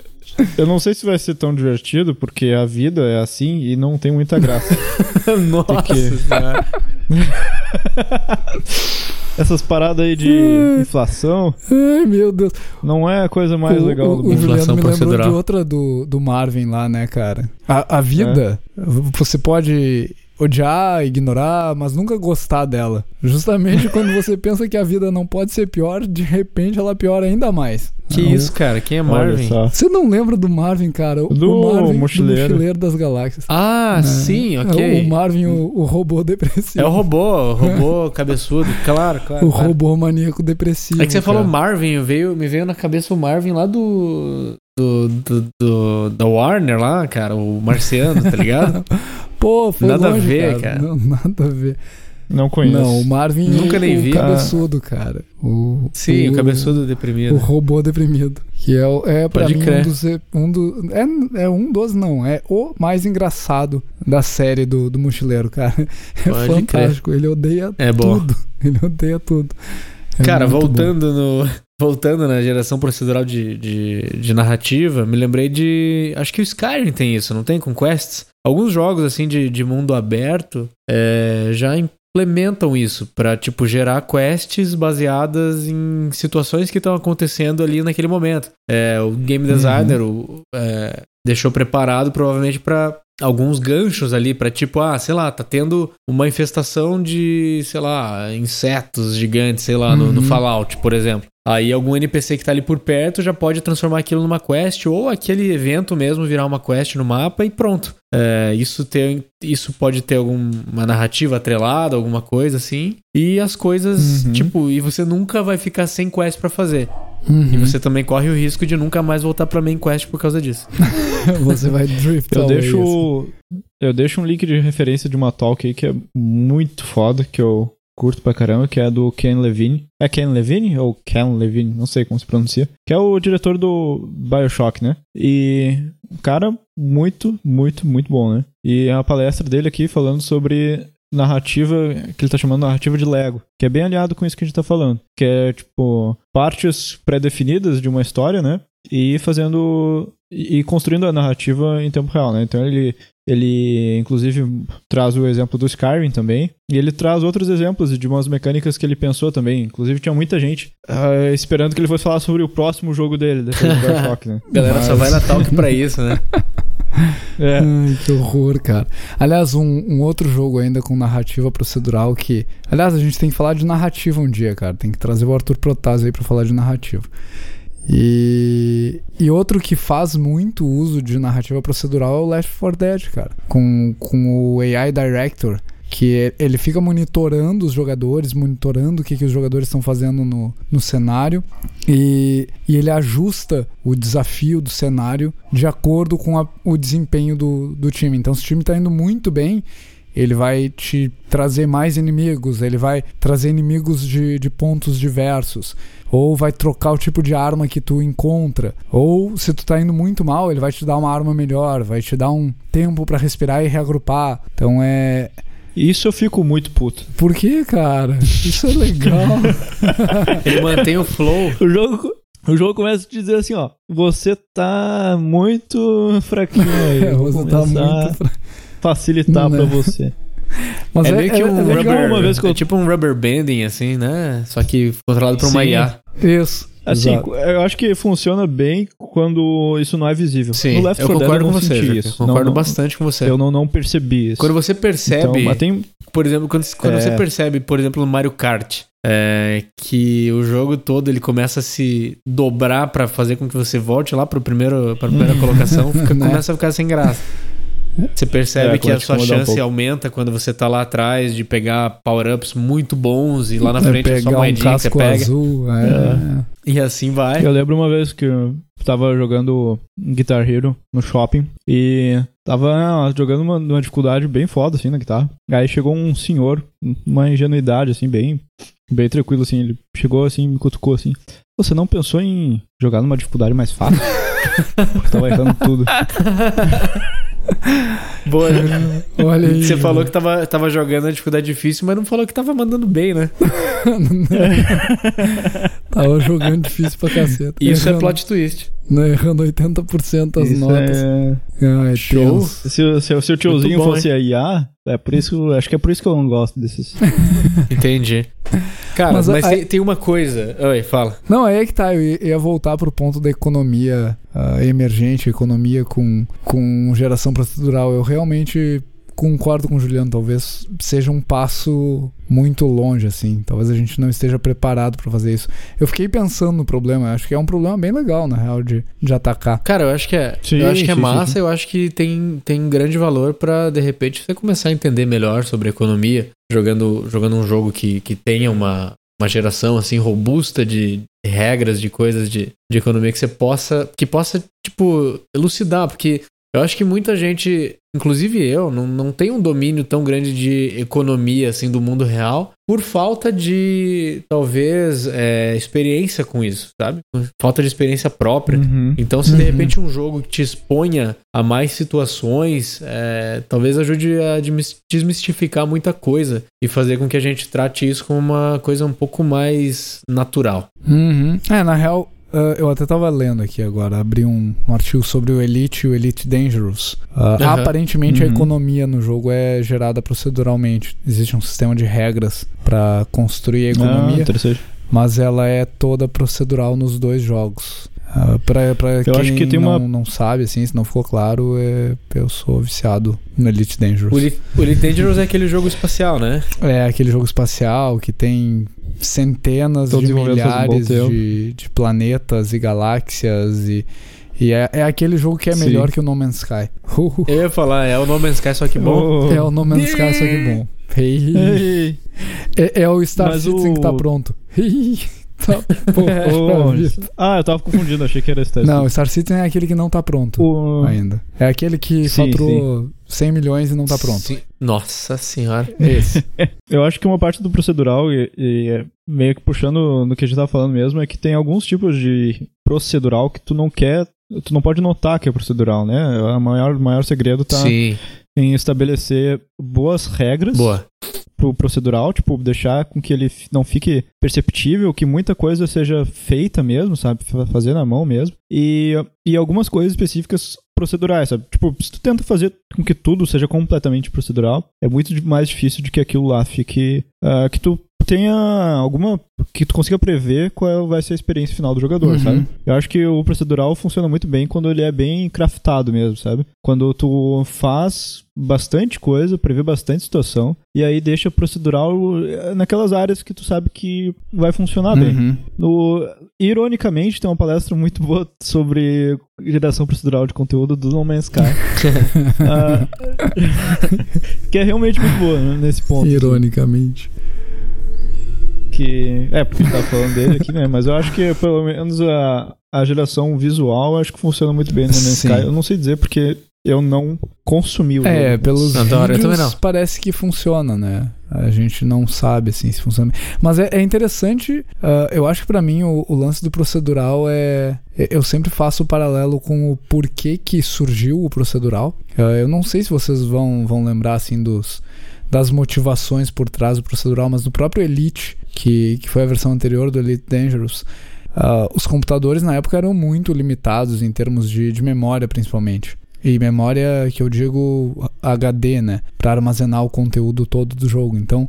eu não sei se vai ser tão divertido, porque a vida é assim e não tem muita graça. <laughs> Nossa Porque-. <laughs> Essas paradas aí de inflação Ai, meu Deus. não é a coisa mais o, legal o, do o mundo. Juliano Inflação me lembrou procedural. de outra do, do Marvin lá, né, cara? A, a vida, você pode odiar, ignorar, mas nunca gostar dela. Justamente <laughs> quando você pensa que a vida não pode ser pior, de repente ela piora ainda mais. Que Não. isso, cara? Quem é Marvin? Você não lembra do Marvin, cara? O- Do o Marvin Mochileiro. do Mochileiro das Galáxias. Ah, É. sim, É ok. O Marvin, o, o robô depressivo. É o robô, o <laughs> robô cabeçudo. Claro, claro. O claro. robô maníaco depressivo. É que você falou. Marvin, veio, me veio na cabeça o Marvin lá do. Do, do, do- da Warner lá, cara, o marciano, tá ligado? <laughs> Pô, foi Nada a longe, ver, cara. cara. Não, <laughs> nada a ver. Não conheço. Não, o Marvin Nunca o, nem o vi. cabeçudo, cara. O, Sim, o, cabeçudo O deprimido. robô deprimido. Que é, o- é pra Pode mim crer. um dos. Um do, é, é um dos, não. É o mais engraçado da série do, do Mochileiro, cara. <laughs> É Pode fantástico. Ele odeia É bom. tudo. <laughs> Ele odeia tudo. É Cara, muito bom. voltando no. Voltando na geração procedural de, de, de narrativa, me lembrei de. Acho que o Skyrim tem isso, não tem? Com quests. Alguns jogos, assim, de, de mundo aberto é, já implementam isso pra, tipo, gerar quests baseadas em situações que estão acontecendo ali naquele momento. É, o game designer o, é, deixou preparado, provavelmente, pra alguns ganchos ali pra tipo, ah, sei lá, tá tendo uma infestação de, sei lá, insetos gigantes, sei lá, no, no Uhum. Fallout, por exemplo. Aí algum NPC que tá ali por perto já pode transformar aquilo numa quest ou aquele evento mesmo virar uma quest no mapa e pronto. É, isso, tem, isso pode ter alguma narrativa atrelada, alguma coisa assim. E as coisas, Uhum. tipo, e você nunca vai ficar sem quest pra fazer. Uhum. E você também corre o risco de nunca mais voltar pra main quest por causa disso. <laughs> Você vai drift Eu away, assim. deixo, eu deixo um link de referência de uma talk aí que é muito foda, que eu curto pra caramba, que é do Ken Levine. É Ken Levine ou Ken Levine? Não sei como se pronuncia. Que é o diretor do Bioshock, né? E um cara muito, muito, muito bom, né? E é a palestra dele aqui falando sobre narrativa, que ele tá chamando narrativa de Lego, que é bem alinhado com isso que a gente tá falando. Que é, tipo, partes pré-definidas de uma história, né? E fazendo. e construindo a narrativa em tempo real, né? Então ele ele, inclusive, traz o exemplo do Skyrim também. E ele traz outros exemplos de umas mecânicas que ele pensou também. Inclusive, tinha muita gente ah, esperando que ele fosse falar sobre o próximo jogo dele, depois do Bioshock, né? <laughs> Galera só Mas- vai na talk pra isso, né? <laughs> É. Ai, que horror, cara. Aliás, um, um outro jogo ainda com narrativa procedural que. Aliás, a gente tem que falar de narrativa um dia, cara. Tem que trazer o Arthur Protásio aí pra falar de narrativa. E, e outro que faz muito uso de narrativa procedural é o Left 4 Dead, cara. Com, com o AI Director, que ele fica monitorando os jogadores, monitorando o que, que os jogadores estão fazendo no, no cenário e, e ele ajusta o desafio do cenário de acordo com a- o desempenho do, do time. Então, se o time está indo muito bem, ele vai te trazer mais inimigos, ele vai trazer inimigos de, de pontos diversos, ou vai trocar o tipo de arma que tu encontra, ou se tu tá indo muito mal, ele vai te dar uma arma melhor, vai te dar um tempo para respirar e reagrupar. Então é. Isso eu fico muito puto. Por que, cara? Isso é legal. <laughs> Ele mantém o flow. O jogo, o jogo começa a te dizer assim, ó. Você tá muito fraquinho aí. <laughs> É, eu vou você tá muito. a fra- facilitar Né? pra você. <laughs> Mas é meio que um legal rubber, uma vez que eu- é tipo um rubber banding, assim, né? Só que controlado por uma. IA. Isso. Assim, exato. eu acho que funciona bem quando isso não é visível. Sim, no Left eu 4 Dead concordo eu com você. Concordo Não, não- bastante com você. Eu não, não percebi isso. Quando você percebe, Então, mas tem, por exemplo, quando, quando É. você percebe, por exemplo, no Mario Kart, é, que o jogo todo ele começa a se dobrar pra fazer com que você volte lá pro primeiro, pra primeira <laughs> colocação, fica- Né? começa a ficar sem graça. Você percebe É, que a sua um chance pouco. aumenta quando você tá lá atrás de pegar power-ups muito bons e lá na É, frente é só pegar um moedinha que você casco pega. azul. É. E assim vai. Eu lembro uma vez que eu tava jogando Guitar Hero no shopping e tava jogando uma, uma dificuldade bem foda, assim, na guitarra. Aí chegou um senhor, uma ingenuidade, assim, bem, bem tranquilo, assim. Ele chegou, assim, me cutucou, assim. Você não pensou em jogar numa dificuldade mais fácil? <laughs> Porque tava errando tudo. <laughs> Boa, né? <laughs> Olha aí. Você falou que tava, tava jogando a dificuldade difícil, mas não falou que tava mandando bem, né? <laughs> Tava jogando difícil pra caceta. Isso é Errando- plot twist. Não, errando 80% as Isso notas. é... Ai, Show. tenso. Se, o- se, o- se o tiozinho bom, fosse a IA, é por isso, acho que é por isso que eu não gosto desses. <laughs> Entendi. Cara, Mas mas, a- tem, tem uma coisa. Oi, fala. Não, aí é que tá. Eu ia voltar pro ponto da economia ah, emergente, economia com, com geração procedural. Eu realmente concordo com o Juliano. Talvez seja um passo muito longe, assim. Talvez a gente não esteja preparado pra fazer isso. Eu fiquei pensando no problema. Acho que é um problema bem legal, na real, de, de atacar. Cara, eu acho que é, Sim, eu acho que é sim, massa, sim. eu acho que tem, tem grande valor pra de repente você começar a entender melhor sobre economia, jogando, jogando um jogo que, que tenha uma, uma geração assim robusta de regras, de coisas de, de economia que você possa, que possa, tipo, elucidar, porque eu acho que muita gente, inclusive eu, não, não tem um domínio tão grande de economia assim do mundo real por falta de talvez é, experiência com isso, sabe? Falta de experiência própria. Uhum. Então, se de Uhum. repente um jogo que te exponha a mais situações, é, talvez ajude a desmis- desmistificar muita coisa e fazer com que a gente trate isso como uma coisa um pouco mais natural. Uhum. É, na real, ah, eu até tava lendo aqui agora, abri um, um artigo sobre o Elite e o Elite Dangerous. Ah, Aham. Aparentemente a Uhum. economia no jogo é gerada proceduralmente. Existe um sistema de regras pra construir a Ah, economia, interessante. mas ela é toda procedural nos dois jogos. Ah, pra, pra quem acho que tem não, uma- não sabe, assim, se não ficou claro, é, eu sou viciado no Elite Dangerous. O Elite Dangerous é aquele jogo espacial, né? É aquele jogo espacial que tem centenas de um milhares tempo. de, de planetas e galáxias e, e é, é aquele jogo que é Sim. melhor que o No Man's Sky. Uh, Eu ia falar, é o No Man's Sky, só que bom. Oh. é o No Man's Sky, só que bom. Hey. Ei, É, é o Star Mas Citizen o- que tá pronto. Pô, <laughs> oh, ver. ah, eu tava confundindo, achei que era Star Não, o Star Citizen é aquele que não tá pronto O- ainda. É aquele que Sim, faturou 100 milhões e não tá pronto. Sim. Nossa senhora. <laughs> Esse. Eu acho que uma parte do procedural, e, e é meio que puxando no que a gente tava falando mesmo, é que tem alguns tipos de procedural que tu não quer, tu não pode notar que é procedural, né? O maior, maior segredo tá Sim. Em estabelecer boas regras Boa. pro procedural, tipo, deixar com que ele não fique perceptível, que muita coisa seja feita mesmo, sabe? Fa- Fazer na mão mesmo. E, e algumas coisas específicas procedurais, sabe? Tipo, se tu tenta fazer com que tudo seja completamente procedural, é muito mais difícil de que aquilo lá fique. ah, que tu tenha alguma. que tu consiga prever qual vai ser a experiência final do jogador, Uhum. sabe? Eu acho que o procedural funciona muito bem quando ele é bem craftado mesmo, sabe? Quando tu faz bastante coisa, prevê bastante situação, e aí deixa procedural eh, naquelas áreas que tu sabe que vai funcionar bem. Uhum. No, ironicamente, tem uma palestra muito boa sobre geração procedural de conteúdo do No Man's Sky. <laughs> Ah, <laughs> que é realmente muito boa né, nesse ponto. assim. Que, é, porque a gente tá falando dele aqui, né? Mas eu acho que pelo menos a, a geração visual acho que funciona muito bem no Man's. Sky. Eu não sei dizer porque eu não consumi o É, jogo. pelos Adoro, vídeos parece que funciona, né? A gente não sabe, assim, se funciona. Mas é, é interessante, ah, eu acho que pra mim o, o lance do procedural é... é- Eu sempre faço o paralelo com o porquê que surgiu o procedural. Ah, eu não sei se vocês vão, vão lembrar, assim, dos das motivações por trás do procedural, mas no próprio Elite, que, que foi a versão anterior do Elite Dangerous, ah, os computadores na época eram muito limitados em termos de, de memória, principalmente. E memória que eu digo HD, né? Para armazenar o conteúdo todo do jogo. Então,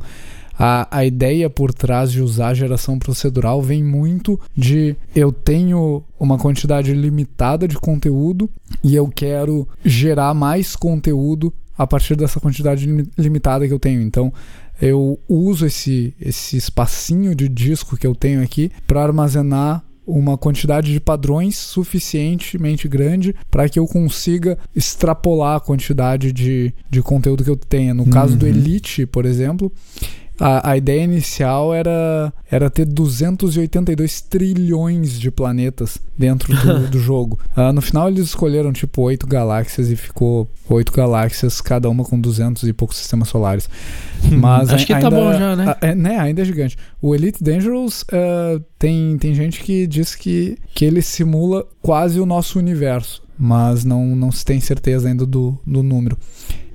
a, a ideia por trás de usar a geração procedural vem muito de eu tenho uma quantidade limitada de conteúdo e eu quero gerar mais conteúdo a partir dessa quantidade limi- limitada que eu tenho. Então, eu uso esse, esse espacinho de disco que eu tenho aqui para armazenar uma quantidade de padrões suficientemente grande para que eu consiga extrapolar a quantidade de, de conteúdo que eu tenha. No caso do Uhum. Elite, por exemplo, a, a ideia inicial era, era ter 282 trilhões de planetas dentro do, <laughs> do jogo. Ah, no final eles escolheram tipo oito galáxias e ficou oito galáxias, cada uma com 200 e poucos sistemas solares. Mas Acho que tá ainda, bom já, né? ah, É, né? Ainda é gigante. O Elite Dangerous ah, tem, tem gente que diz que, que ele simula quase o nosso universo, mas não, não se tem certeza ainda do, do número.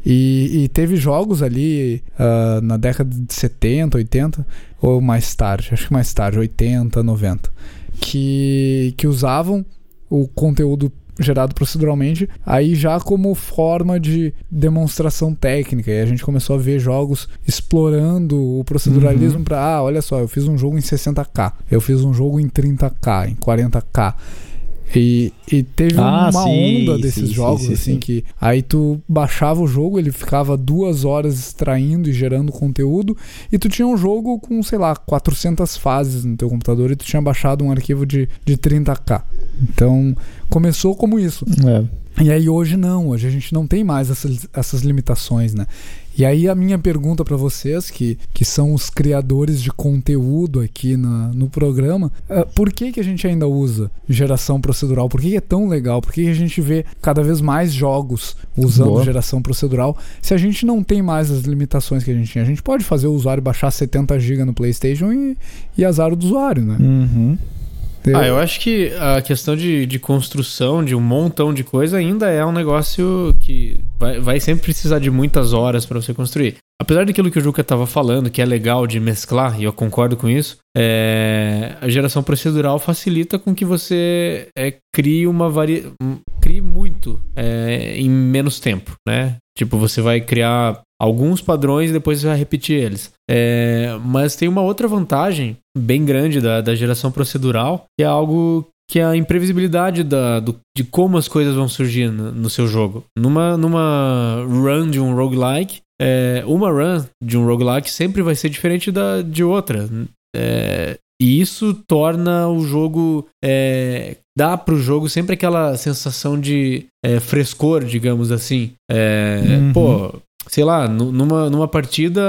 E, e teve jogos ali ah, na década de 70, 80, ou mais tarde, acho que mais tarde, 80, 90, que, que usavam o conteúdo gerado proceduralmente, aí já como forma de demonstração técnica. E a gente começou a ver jogos explorando o proceduralismo para, ah, olha só, eu fiz um jogo em 60k, eu fiz um jogo em 30k, em 40k. E, e teve Ah, uma sim, onda desses sim, jogos, sim, sim, assim, sim. que aí tu baixava o jogo, ele ficava duas horas extraindo e gerando conteúdo, e tu tinha um jogo com, sei lá, 400 fases no teu computador e tu tinha baixado um arquivo de, de 30k. Então, começou como isso. É. E aí hoje não, hoje a gente não tem mais essas, essas limitações, né? E aí a minha pergunta para vocês, que, que são os criadores de conteúdo aqui na, no programa, é, por que, que a gente ainda usa geração procedural? Por que, que é tão legal? Por que, que a gente vê cada vez mais jogos usando Boa. geração procedural? Se a gente não tem mais as limitações que a gente tinha, a gente pode fazer o usuário baixar 70 GB no PlayStation e, e azar o do usuário, né? Uhum. Ah, eu acho que a questão de, de construção de um montão de coisa ainda é um negócio que vai, vai sempre precisar de muitas horas para você construir. Apesar daquilo que o Juca estava falando, que é legal de mesclar, e eu concordo com isso, é, a geração procedural facilita com que você é, crie uma vari... crie muito é, em menos tempo, né? Tipo, você vai criar alguns padrões e depois você vai repetir eles. É, mas tem uma outra vantagem bem grande da, da geração procedural, que é algo que é a imprevisibilidade da, do- de como as coisas vão surgir no, no seu jogo. Numa, numa run de um roguelike, é, uma run de um roguelike sempre vai ser diferente da, de outra. É, e isso torna o jogo. É, dá pro jogo sempre aquela sensação de é, frescor, digamos assim. É, Uhum. Pô, sei lá, nu- numa, numa partida,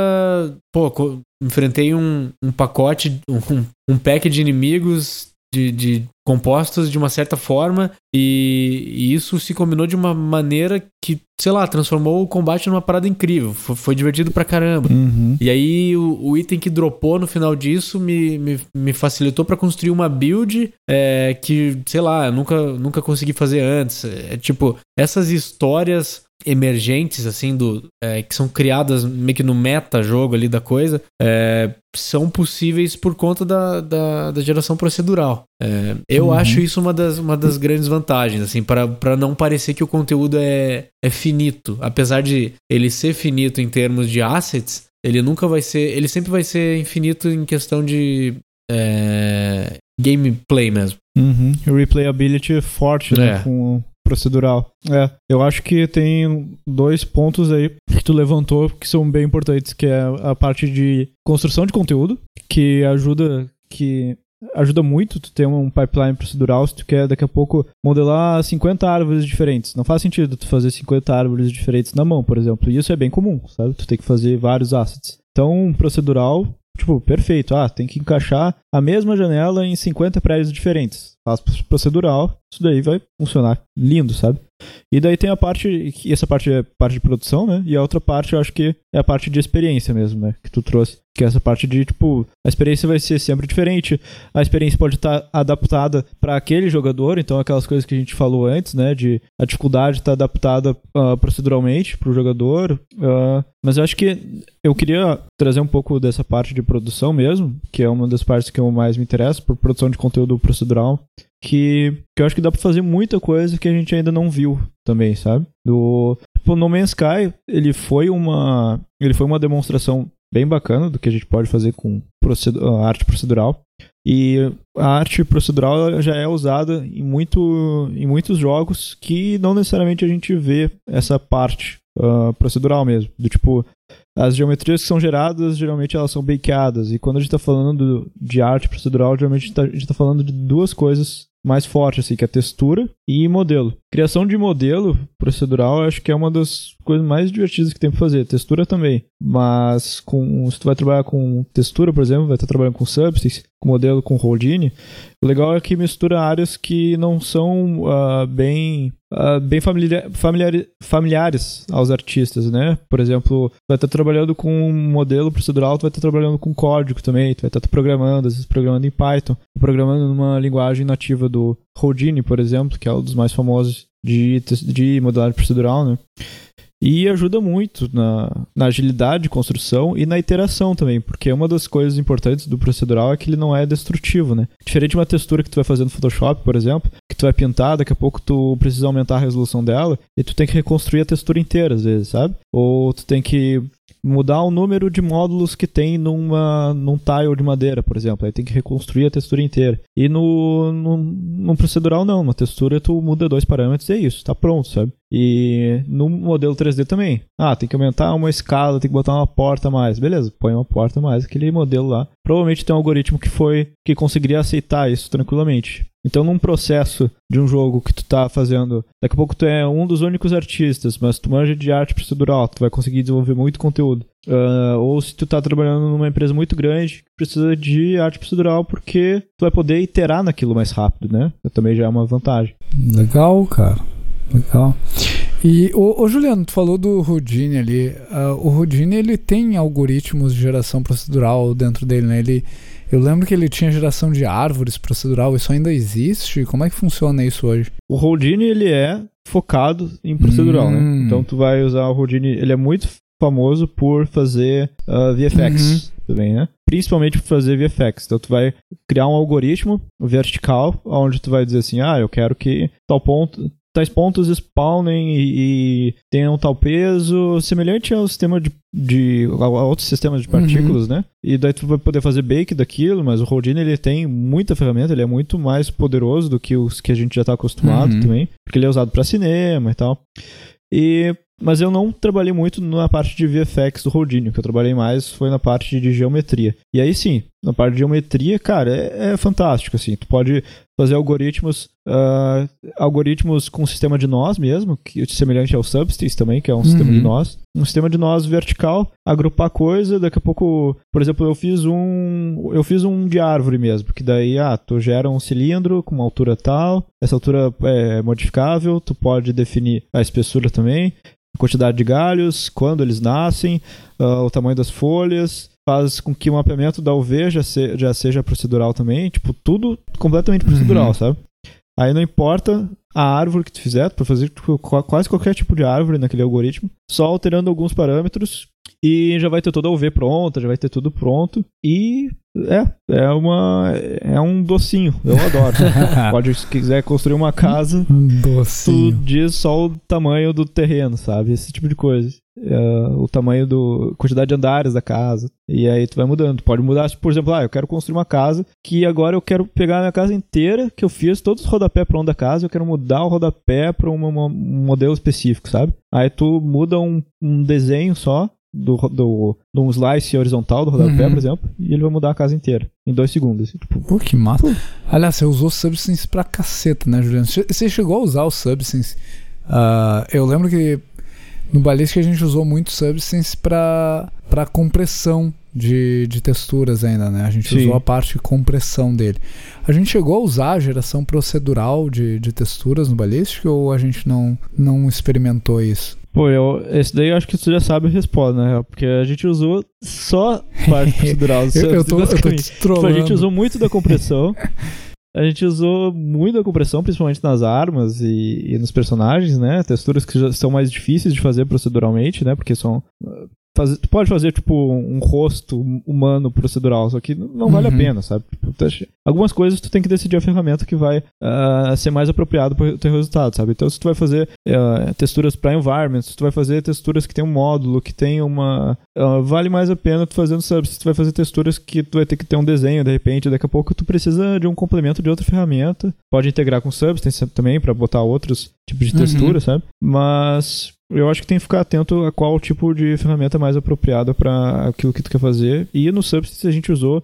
pô, enfrentei um, um pacote, um, um pack de inimigos de, de compostos de uma certa forma e, e isso se combinou de uma maneira que, sei lá, transformou o combate numa parada incrível. Foi, foi divertido pra caramba. Uhum. E aí o, o item que dropou no final disso me, me, me facilitou pra construir uma build é, que, sei lá, nunca, nunca consegui fazer antes. É tipo, essas histórias emergentes, assim, do é, que são criadas meio que no meta-jogo ali da coisa, é, são possíveis por conta da, da, da geração procedural. É, eu Uhum. acho isso uma das, uma das grandes vantagens, assim, para não parecer que o conteúdo é, é finito. Apesar de ele ser finito em termos de assets, ele nunca vai ser. Ele sempre vai ser infinito em questão de é, gameplay mesmo. Uhum. Replayability forte, né? É. Com procedural. É, eu acho que tem dois pontos aí que tu levantou que são bem importantes, que é a parte de construção de conteúdo, que ajuda que ajuda muito tu ter um pipeline procedural se tu quer daqui a pouco modelar 50 árvores diferentes. Não faz sentido tu fazer 50 árvores diferentes na mão, por exemplo. Isso é bem comum, sabe? Tu tem que fazer vários assets. Então, procedural, tipo, perfeito. Ah, tem que encaixar a mesma janela em 50 prédios diferentes. Procedural, isso daí vai funcionar lindo, sabe? E daí tem a parte, essa parte é parte de produção, né? E a outra parte eu acho que é a parte de experiência mesmo, né? Que tu trouxe. Que é essa parte de, tipo, a experiência vai ser sempre diferente. A experiência pode estar adaptada para aquele jogador. Então, aquelas coisas que a gente falou antes, né? De a dificuldade estar adaptada ah, proceduralmente para o jogador. ah, mas eu acho que eu queria trazer um pouco dessa parte de produção mesmo, que é uma das partes que eu mais me interesso, por produção de conteúdo procedural que, que eu acho que dá pra fazer muita coisa que a gente ainda não viu também, sabe? Do tipo, No Man's Sky, ele foi uma ele foi uma demonstração bem bacana do que a gente pode fazer com procedu- arte procedural. E a arte procedural já é usada em, muito, em muitos jogos que não necessariamente a gente vê essa parte uh, procedural mesmo. Do tipo, as geometrias que são geradas, geralmente elas são bakeadas. E quando a gente está falando de arte procedural, geralmente a gente está tá falando de duas coisas mais fortes, assim, que é textura e modelo. Criação de modelo procedural, acho que é uma das coisas mais divertidas que tem para fazer. Textura também. Mas com, se tu vai trabalhar com textura, por exemplo, vai estar trabalhando com Substance, com modelo com Houdini, o legal é que mistura áreas que não são uh, bem, uh, bem familiar, familiar, familiares aos artistas, né? Por exemplo, vai estar trabalhando com um modelo procedural, tu vai estar trabalhando com código também, tu vai estar programando, às vezes programando em Python, programando numa linguagem nativa do Houdini, por exemplo, que é um dos mais famosos de, de modelagem procedural, né? E ajuda muito na, na agilidade de construção e na iteração também, porque uma das coisas importantes do procedural é que ele não é destrutivo, né? Diferente de uma textura que tu vai fazer no Photoshop, por exemplo, que tu vai pintar, daqui a pouco tu precisa aumentar a resolução dela e tu tem que reconstruir a textura inteira às vezes, sabe? Ou tu tem que mudar o número de módulos que tem numa, num tile de madeira, por exemplo. Aí tem que reconstruir a textura inteira. E no, no, no procedural, não. Na textura, tu muda dois parâmetros e é isso. Tá pronto, sabe? E no modelo 3D também. Ah, tem que aumentar uma escala, tem que botar uma porta a mais. Beleza, põe uma porta a mais, aquele modelo lá. Provavelmente tem um algoritmo que foi que conseguiria aceitar isso tranquilamente. Então, num processo de um jogo que tu tá fazendo, daqui a pouco tu é um dos únicos artistas, mas tu manja de arte procedural, tu vai conseguir desenvolver muito conteúdo. Uh, ou se tu tá trabalhando numa empresa muito grande, precisa de arte procedural porque tu vai poder iterar naquilo mais rápido, né? Também já é uma vantagem. Legal, cara. Legal. E, o, o Juliano, tu falou do Houdini ali. Uh, o Houdini, ele tem algoritmos de geração procedural dentro dele, né? Ele, eu lembro que ele tinha geração de árvores procedural. Isso ainda existe? Como é que funciona isso hoje? O Houdini, ele é focado em procedural, né? Hum. Então tu vai usar o Houdini, ele é muito famoso por fazer uh, VFX também, né? Principalmente por fazer VFX. Então tu vai criar um algoritmo vertical, onde tu vai dizer assim, ah, eu quero que tal ponto, tais pontos spawnem e, e tenham tal peso, semelhante ao sistema de, de a outros sistemas de partículas, né? E daí tu vai poder fazer bake daquilo, mas o Houdini ele tem muita ferramenta, ele é muito mais poderoso do que os que a gente já está acostumado Uhum. também, porque ele é usado para cinema e tal. E mas eu não trabalhei muito na parte de VFX do Houdini, o que eu trabalhei mais foi na parte de geometria. E aí sim, na parte de geometria, cara, é, é fantástico, assim. Tu pode fazer algoritmos ah, algoritmos com sistema de nós mesmo, que é semelhante ao Substance também, que é um sistema de Uhum. nós. Um sistema de nós vertical, agrupar coisa, daqui a pouco, por exemplo, eu fiz um eu fiz um de árvore mesmo, que daí, ah, tu gera um cilindro com uma altura tal, essa altura é modificável, tu pode definir a espessura também, a quantidade de galhos, quando eles nascem, ah, o tamanho das folhas, faz com que o mapeamento da UV já, se- já seja procedural também, tipo, tudo completamente procedural, Uhum. sabe? Aí não importa a árvore que tu fizer, tu pode fazer tipo, qu- quase qualquer tipo de árvore naquele algoritmo, só alterando alguns parâmetros e já vai ter toda a UV pronta, já vai ter tudo pronto e é, é uma é um docinho, eu adoro. <laughs> pode se quiser construir uma casa, Um tu docinho. diz só o tamanho do terreno, sabe? Esse tipo de coisa. É, o tamanho do. quantidade de andares da casa. E aí tu vai mudando. Tu pode mudar, por exemplo, ah, eu quero construir uma casa que agora eu quero pegar a minha casa inteira, que eu fiz todos os rodapés pra um da casa, eu quero mudar o rodapé uma- um modelo específico, sabe? Aí tu muda um, um desenho só. Do, do, de um slice horizontal do rodapé, Uhum. por exemplo, e ele vai mudar a casa inteira em dois segundos. assim, Tipo, Pô, que massa. Aliás, você usou Substance pra caceta, né, Juliano? Você chegou a usar o Substance. Ah, eu lembro que no Ballistic a gente usou muito Substance pra, pra compressão de, de texturas ainda, né? A gente Sim. usou a parte de compressão dele. A gente chegou a usar a geração procedural de, de texturas no Ballistic ou a gente não, não experimentou isso? Pô, eu, esse daí eu acho que tu já sabe a resposta, né? Porque a gente usou só parte <laughs> procedural. do Eu, eu tô, eu tô te Tipo, a gente usou muito da compressão. <laughs> A gente usou muito da compressão, principalmente nas armas e, e nos personagens, né? Texturas que são mais difíceis de fazer proceduralmente, né? Porque são. Uh, faz- tu pode fazer, tipo, um rosto humano procedural, só que não vale a Uhum. pena, sabe? Tipo, Algumas coisas tu tem que decidir a ferramenta que vai ah, ser mais apropriado para o teu resultado, sabe? Então, se tu vai fazer ah, texturas para environments, se tu vai fazer texturas que tem um módulo, que tem uma. ah, vale mais a pena tu fazer no Substance. Se tu vai fazer texturas que tu vai ter que ter um desenho, de repente, daqui a pouco tu precisa de um complemento de outra ferramenta. Pode integrar com Substance também para botar outros tipos de Uhum. textura, sabe? Mas eu acho que tem que ficar atento a qual tipo de ferramenta mais apropriada para aquilo que tu quer fazer. E no Substance a gente usou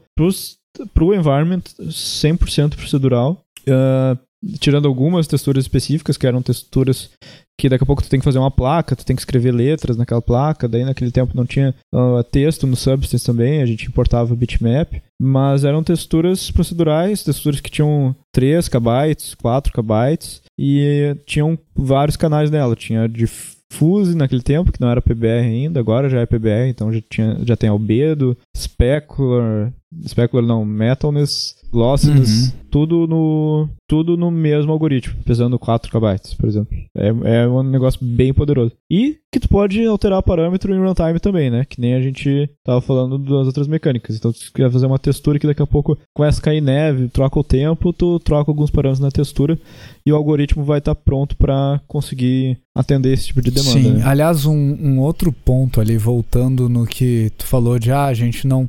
para o environment 100% procedural. Uh, tirando algumas texturas específicas, que eram texturas que daqui a pouco tu tem que fazer uma placa, tu tem que escrever letras naquela placa, daí naquele tempo não tinha uh, texto no Substance também, a gente importava bitmap, mas eram texturas procedurais, texturas que tinham 3 KB, 4 KB e tinham vários canais nela, tinha de Fuse naquele tempo, que não era PBR ainda, agora já é PBR, então já, tinha, já tem Albedo, Specular, Specular não, Metalness, Lossless, uhum. tudo no tudo no mesmo algoritmo, pesando 4 KB, por exemplo. É, é um negócio bem poderoso. E que tu pode alterar parâmetro em runtime também, né? Que nem a gente tava falando das outras mecânicas. Então, se tu quer fazer uma textura que daqui a pouco começa a cair neve, troca o tempo, tu troca alguns parâmetros na textura e o algoritmo vai estar tá pronto para conseguir atender esse tipo de demanda. Sim, né? aliás, um, um outro ponto ali, voltando no que tu falou de ah, a gente não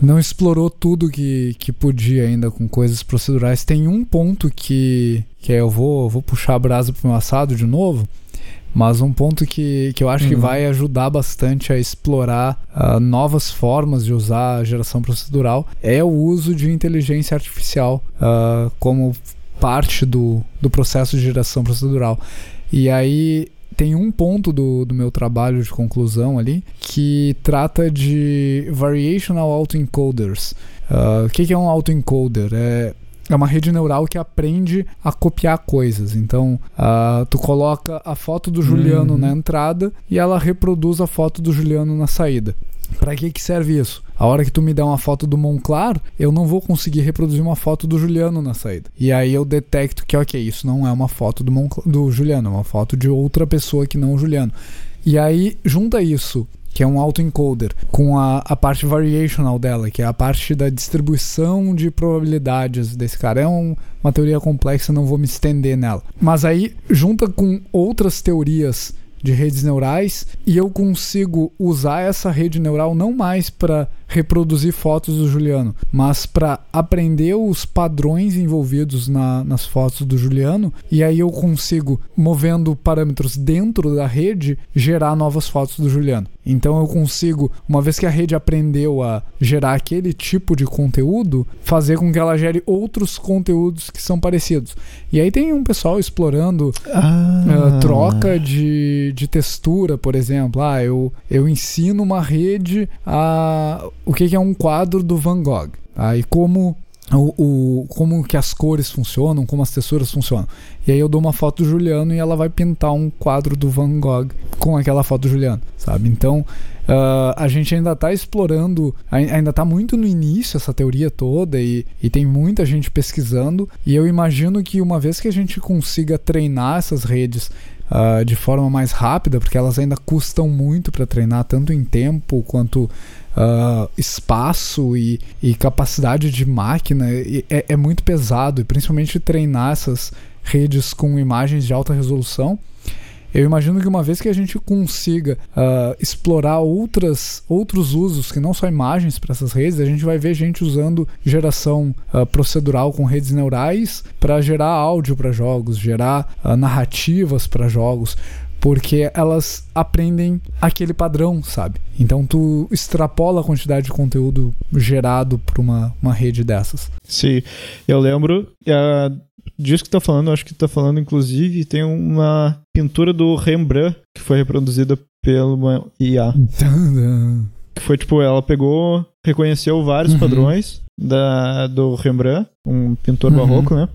não explorou tudo que, que podia ainda com coisas procedurais. Tem um ponto que, que é, eu vou, vou puxar a brasa pro meu assado de novo, mas um ponto que, que eu acho uhum. que vai ajudar bastante a explorar uh, novas formas de usar a geração procedural é o uso de inteligência artificial uh, como parte do, do processo de geração procedural. E aí tem um ponto do, do meu trabalho de conclusão ali que trata de Variational Autoencoders. Uh, o que, que é um autoencoder? É é uma rede neural que aprende a copiar coisas. Então, uh, tu coloca a foto do Juliano uhum. na entrada e ela reproduz a foto do Juliano na saída. Para que, que serve isso? A hora que tu me der uma foto do Monclar, eu não vou conseguir reproduzir uma foto do Juliano na saída. E aí eu detecto que, ok, isso não é uma foto do, do Juliano, é uma foto de outra pessoa que não o Juliano. E aí, junta isso que é um autoencoder, com a, a parte variational dela, que é a parte da distribuição de probabilidades desse cara. É um, uma teoria complexa, não vou me estender nela. Mas aí, junta com outras teorias de redes neurais e eu consigo usar essa rede neural não mais para reproduzir fotos do Juliano, mas para aprender os padrões envolvidos na, nas fotos do Juliano e aí eu consigo, movendo parâmetros dentro da rede, gerar novas fotos do Juliano. Então eu consigo, uma vez que a rede aprendeu a gerar aquele tipo de conteúdo, fazer com que ela gere outros conteúdos que são parecidos. E aí tem um pessoal explorando ah. uh, troca de, de textura, por exemplo. Ah, eu, eu ensino uma rede a o que, que é um quadro do Van Gogh. Tá? E como o, o, como que as cores funcionam, como as texturas funcionam. E aí eu dou uma foto do Juliano e ela vai pintar um quadro do Van Gogh com aquela foto do Juliano, sabe? Então uh, a gente ainda está explorando, ainda está muito no início essa teoria toda e, e tem muita gente pesquisando. E eu imagino que uma vez que a gente consiga treinar essas redes Uh, de forma mais rápida, porque elas ainda custam muito para treinar, tanto em tempo quanto uh, espaço e, e, capacidade de máquina. é, é, muito pesado, e principalmente treinar essas redes com imagens de alta resolução. Eu imagino que uma vez que a gente consiga uh, explorar outras, outros usos que não só imagens para essas redes, a gente vai ver gente usando geração uh, procedural com redes neurais para gerar áudio para jogos, gerar narrativas para jogos porque elas aprendem aquele padrão, sabe? Então tu extrapola a quantidade de conteúdo gerado por uma, uma rede dessas. Sim, eu lembro uh, disso que tá falando, acho que tá falando inclusive, tem uma pintura do Rembrandt que foi reproduzida pela IA. que foi tipo, ela pegou, reconheceu vários uhum. padrões da, do Rembrandt, um pintor uhum. barroco, né?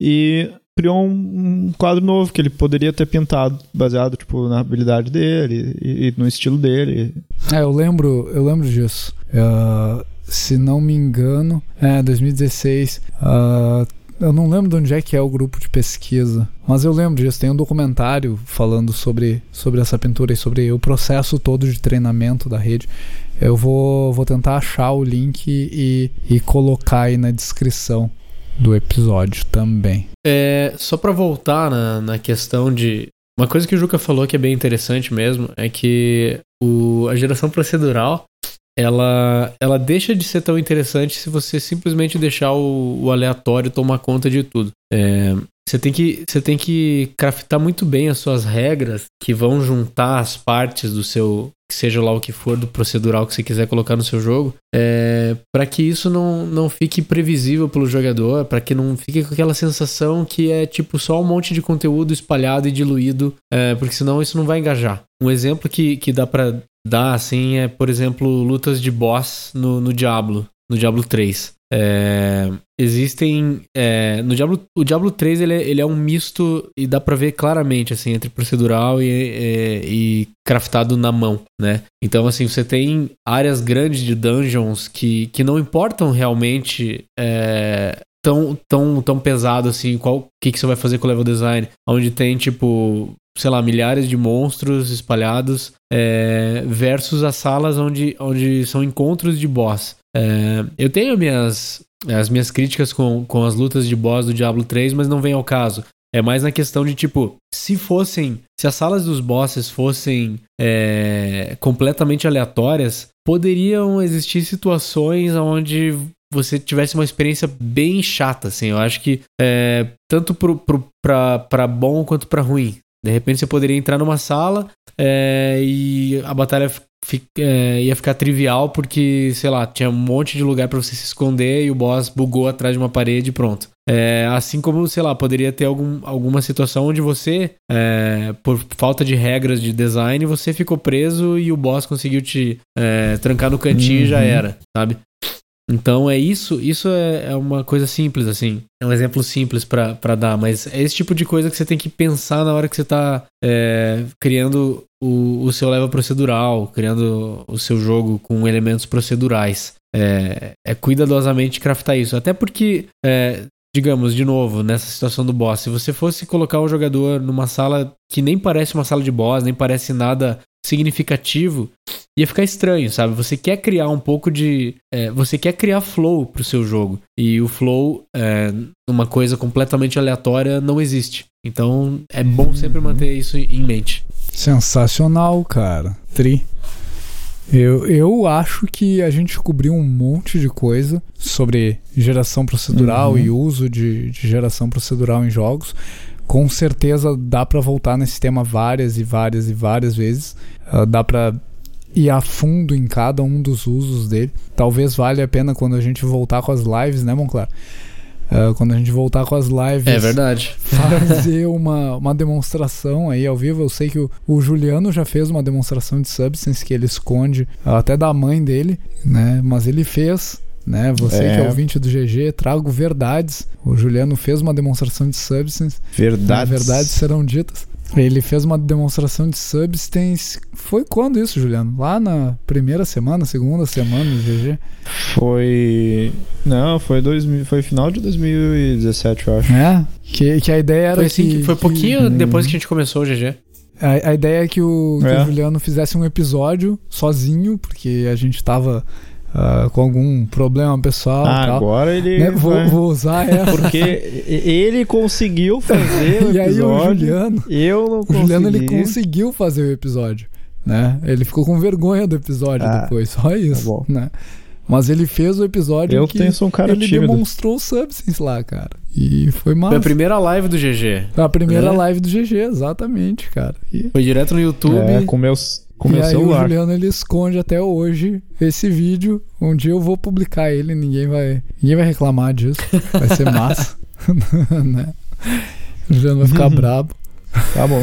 E criou um, quadro novo que ele poderia ter pintado, baseado tipo na habilidade dele e, e no estilo dele. É, eu lembro, eu lembro disso. Uh, se não me engano, é 2016. Uh, eu não lembro de onde é que é o grupo de pesquisa, mas eu lembro disso. Tem um documentário falando sobre, sobre essa pintura e sobre o processo todo de treinamento da rede. Eu vou, vou tentar achar o link e, e colocar aí na descrição do episódio também. É, só para voltar na, na questão de. Uma coisa que o Juca falou que é bem interessante mesmo é que o, a geração procedural ela, ela deixa de ser tão interessante se você simplesmente deixar o, o aleatório tomar conta de tudo. É, você tem que você tem que craftar muito bem as suas regras que vão juntar as partes do seu seja lá o que for do procedural que você quiser colocar no seu jogo, é, para que isso não, não fique previsível pelo jogador, para que não fique com aquela sensação que é tipo só um monte de conteúdo espalhado e diluído, é, porque senão isso não vai engajar. Um exemplo que, que dá para dar assim é, por exemplo, lutas de boss no, no Diablo, no Diablo 3. É, existem. É, no Diablo, o Diablo 3 ele é, ele é um misto e dá pra ver claramente assim, entre procedural e, e, e, craftado na mão, né? Então, assim, você tem áreas grandes de dungeons que, que não importam realmente. É, tão, tão, tão pesado assim, qual que, que você vai fazer com o level design, onde tem tipo sei lá, milhares de monstros espalhados, é, versus as salas onde, onde são encontros de boss. É, eu tenho minhas, as minhas críticas com, com as lutas de boss do Diablo 3, mas não vem ao caso. É mais na questão de, tipo, se fossem. Se as salas dos bosses fossem é, completamente aleatórias, poderiam existir situações onde você tivesse uma experiência bem chata, assim. Eu acho que é, tanto pro, pro, pra, pra bom quanto pra ruim. De repente você poderia entrar numa sala é, e a batalha é, ia ficar trivial porque, sei lá, tinha um monte de lugar para você se esconder e o boss bugou atrás de uma parede e pronto. É, assim como, sei lá, poderia ter algum, alguma situação onde você, é, por falta de regras de design, você ficou preso e o boss conseguiu te é, trancar no cantinho uhum. e já uhum. era, sabe? Então é isso, isso é, é, uma coisa simples, assim. É um exemplo simples para dar, mas é esse tipo de coisa que você tem que pensar na hora que você tá é, criando o, o, seu level procedural, criando o seu jogo com elementos procedurais. É, é cuidadosamente craftar isso. Até porque, é, digamos, de novo, nessa situação do boss, se você fosse colocar o jogador numa sala que nem parece uma sala de boss, nem parece nada significativo, ia ficar estranho, sabe? Você quer criar um pouco de. É, você quer criar flow pro seu jogo. E o flow, é, uma coisa completamente aleatória, não existe. Então é bom sempre manter isso em mente. Sensacional, cara. Tri. Eu, eu acho que a gente cobriu um monte de coisa sobre geração procedural uhum. e uso de, de geração procedural em jogos com certeza dá para voltar nesse tema várias e várias e várias vezes. Uh, dá para ir a fundo em cada um dos usos dele. Talvez valha a pena quando a gente voltar com as lives, né, Monclar? Uh, quando a gente voltar com as lives. É verdade. Fazer uma, uma demonstração aí ao vivo. Eu sei que o, o Juliano já fez uma demonstração de Substance que ele esconde até da mãe dele, né? Mas ele fez né? Você é. que é ouvinte do GG, trago verdades. O Juliano fez uma demonstração de Substance. Verdades. Né? Verdades serão ditas. Ele fez uma demonstração de Substance. Foi quando isso, Juliano? Lá na primeira semana, segunda semana do GG? Foi. Não, foi, dois, foi final de 2017, eu acho. É? Que, que a ideia era. Foi, assim, que, foi pouquinho hum. depois que a gente começou o GG. A, a ideia é que o, que é. o Juliano fizesse um episódio sozinho, porque a gente tava Uh, com algum problema pessoal. Ah, agora ele. Né? Vou, vou, usar essa. Porque ele conseguiu fazer <laughs> o episódio. e aí o Juliano. Eu não consegui. O Juliano ele conseguiu fazer o episódio. Né? Ele ficou com vergonha do episódio ah, depois. Só isso. Tá né? Mas ele fez o episódio eu que tenho, sou um cara ele tímido. demonstrou o Substance lá, cara. E foi massa. Foi a primeira live do GG. Foi a primeira é? live do GG, exatamente, cara. E... Foi direto no YouTube. É, com meus com e meu aí celular. o Juliano ele esconde até hoje esse vídeo. Um dia eu vou publicar ele, ninguém vai, ninguém vai reclamar disso. Vai ser <laughs> massa, <laughs> né? O Juliano vai ficar <laughs> brabo. Tá bom.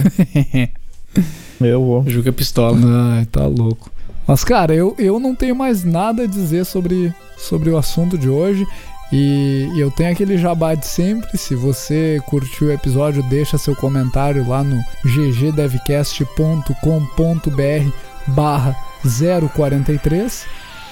eu vou. Juca pistola. Ai, tá louco. Mas, cara, eu, eu não tenho mais nada a dizer sobre, sobre o assunto de hoje. E, eu tenho aquele jabá de sempre. Se você curtiu o episódio, deixa seu comentário lá no ggdevcast.com.br barra 043.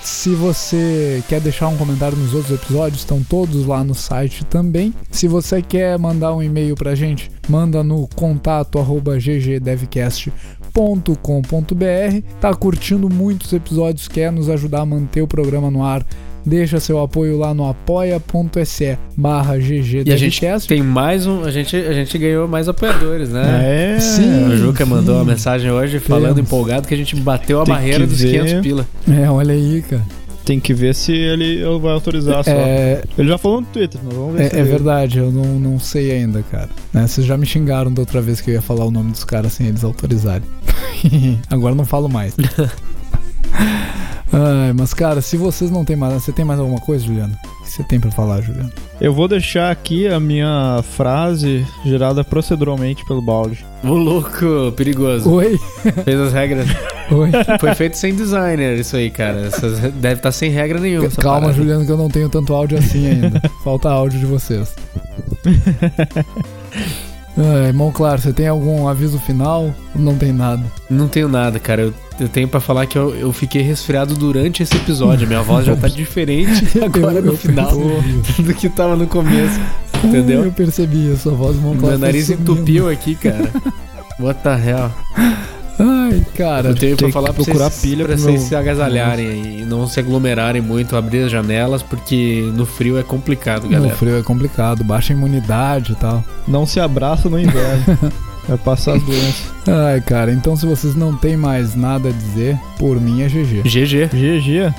Se você quer deixar um comentário nos outros episódios, estão todos lá no site também. Se você quer mandar um e-mail pra gente, manda no contato arroba ggdevcast.com.br. Tá curtindo muitos episódios, quer nos ajudar a manter o programa no ar? Deixa seu apoio lá no apoia.se barra GG E a gente tem mais um, a gente, a gente ganhou mais apoiadores, né? É, sim. O Juca sim. mandou uma mensagem hoje falando Temos. empolgado que a gente bateu a tem barreira dos ver. 500 pila. É, olha aí, cara. Tem que ver se ele vai autorizar só. É, Ele já falou no Twitter, mas vamos ver é, se é ele- verdade, eu não, não sei ainda, cara. Né, Vocês já me xingaram da outra vez que eu ia falar o nome dos caras sem eles autorizarem. <laughs> Agora eu não falo mais. <laughs> Ai, mas, cara, se vocês não tem mais. Você tem mais alguma coisa, Juliano? O que você tem pra falar, Juliano? Eu vou deixar aqui a minha frase gerada proceduralmente pelo balde. Ô, louco, perigoso. Oi? Fez as regras. <laughs> Oi? Foi feito sem designer isso aí, cara. Essas- Deve estar sem regra nenhuma. essa Calma, parada. Juliano, que eu não tenho tanto áudio assim ainda. <laughs> Falta áudio de vocês. <laughs> Ai, irmão, claro, você tem algum aviso final? Não tem nada. Não tenho nada, cara. Eu, eu tenho pra falar que eu, eu fiquei resfriado durante esse episódio. Minha voz já tá <laughs> diferente agora no final percebi. do que tava no começo. Entendeu? Eu percebi, a sua voz, irmão, Meu foi nariz sumindo. entupiu aqui, cara. What the hell? Ai, cara. Eu tenho pra falar pra procurar vocês, pilha pra vocês meu- se agasalharem aí e não se aglomerarem muito, abrir as janelas, porque no frio é complicado, No galera. frio é complicado, baixa imunidade e tal. Não se abraça no inverno. <laughs> Vai passar as <laughs> doenças. Ai, cara, então se vocês não têm mais nada a dizer, por mim é GG. GG. GG.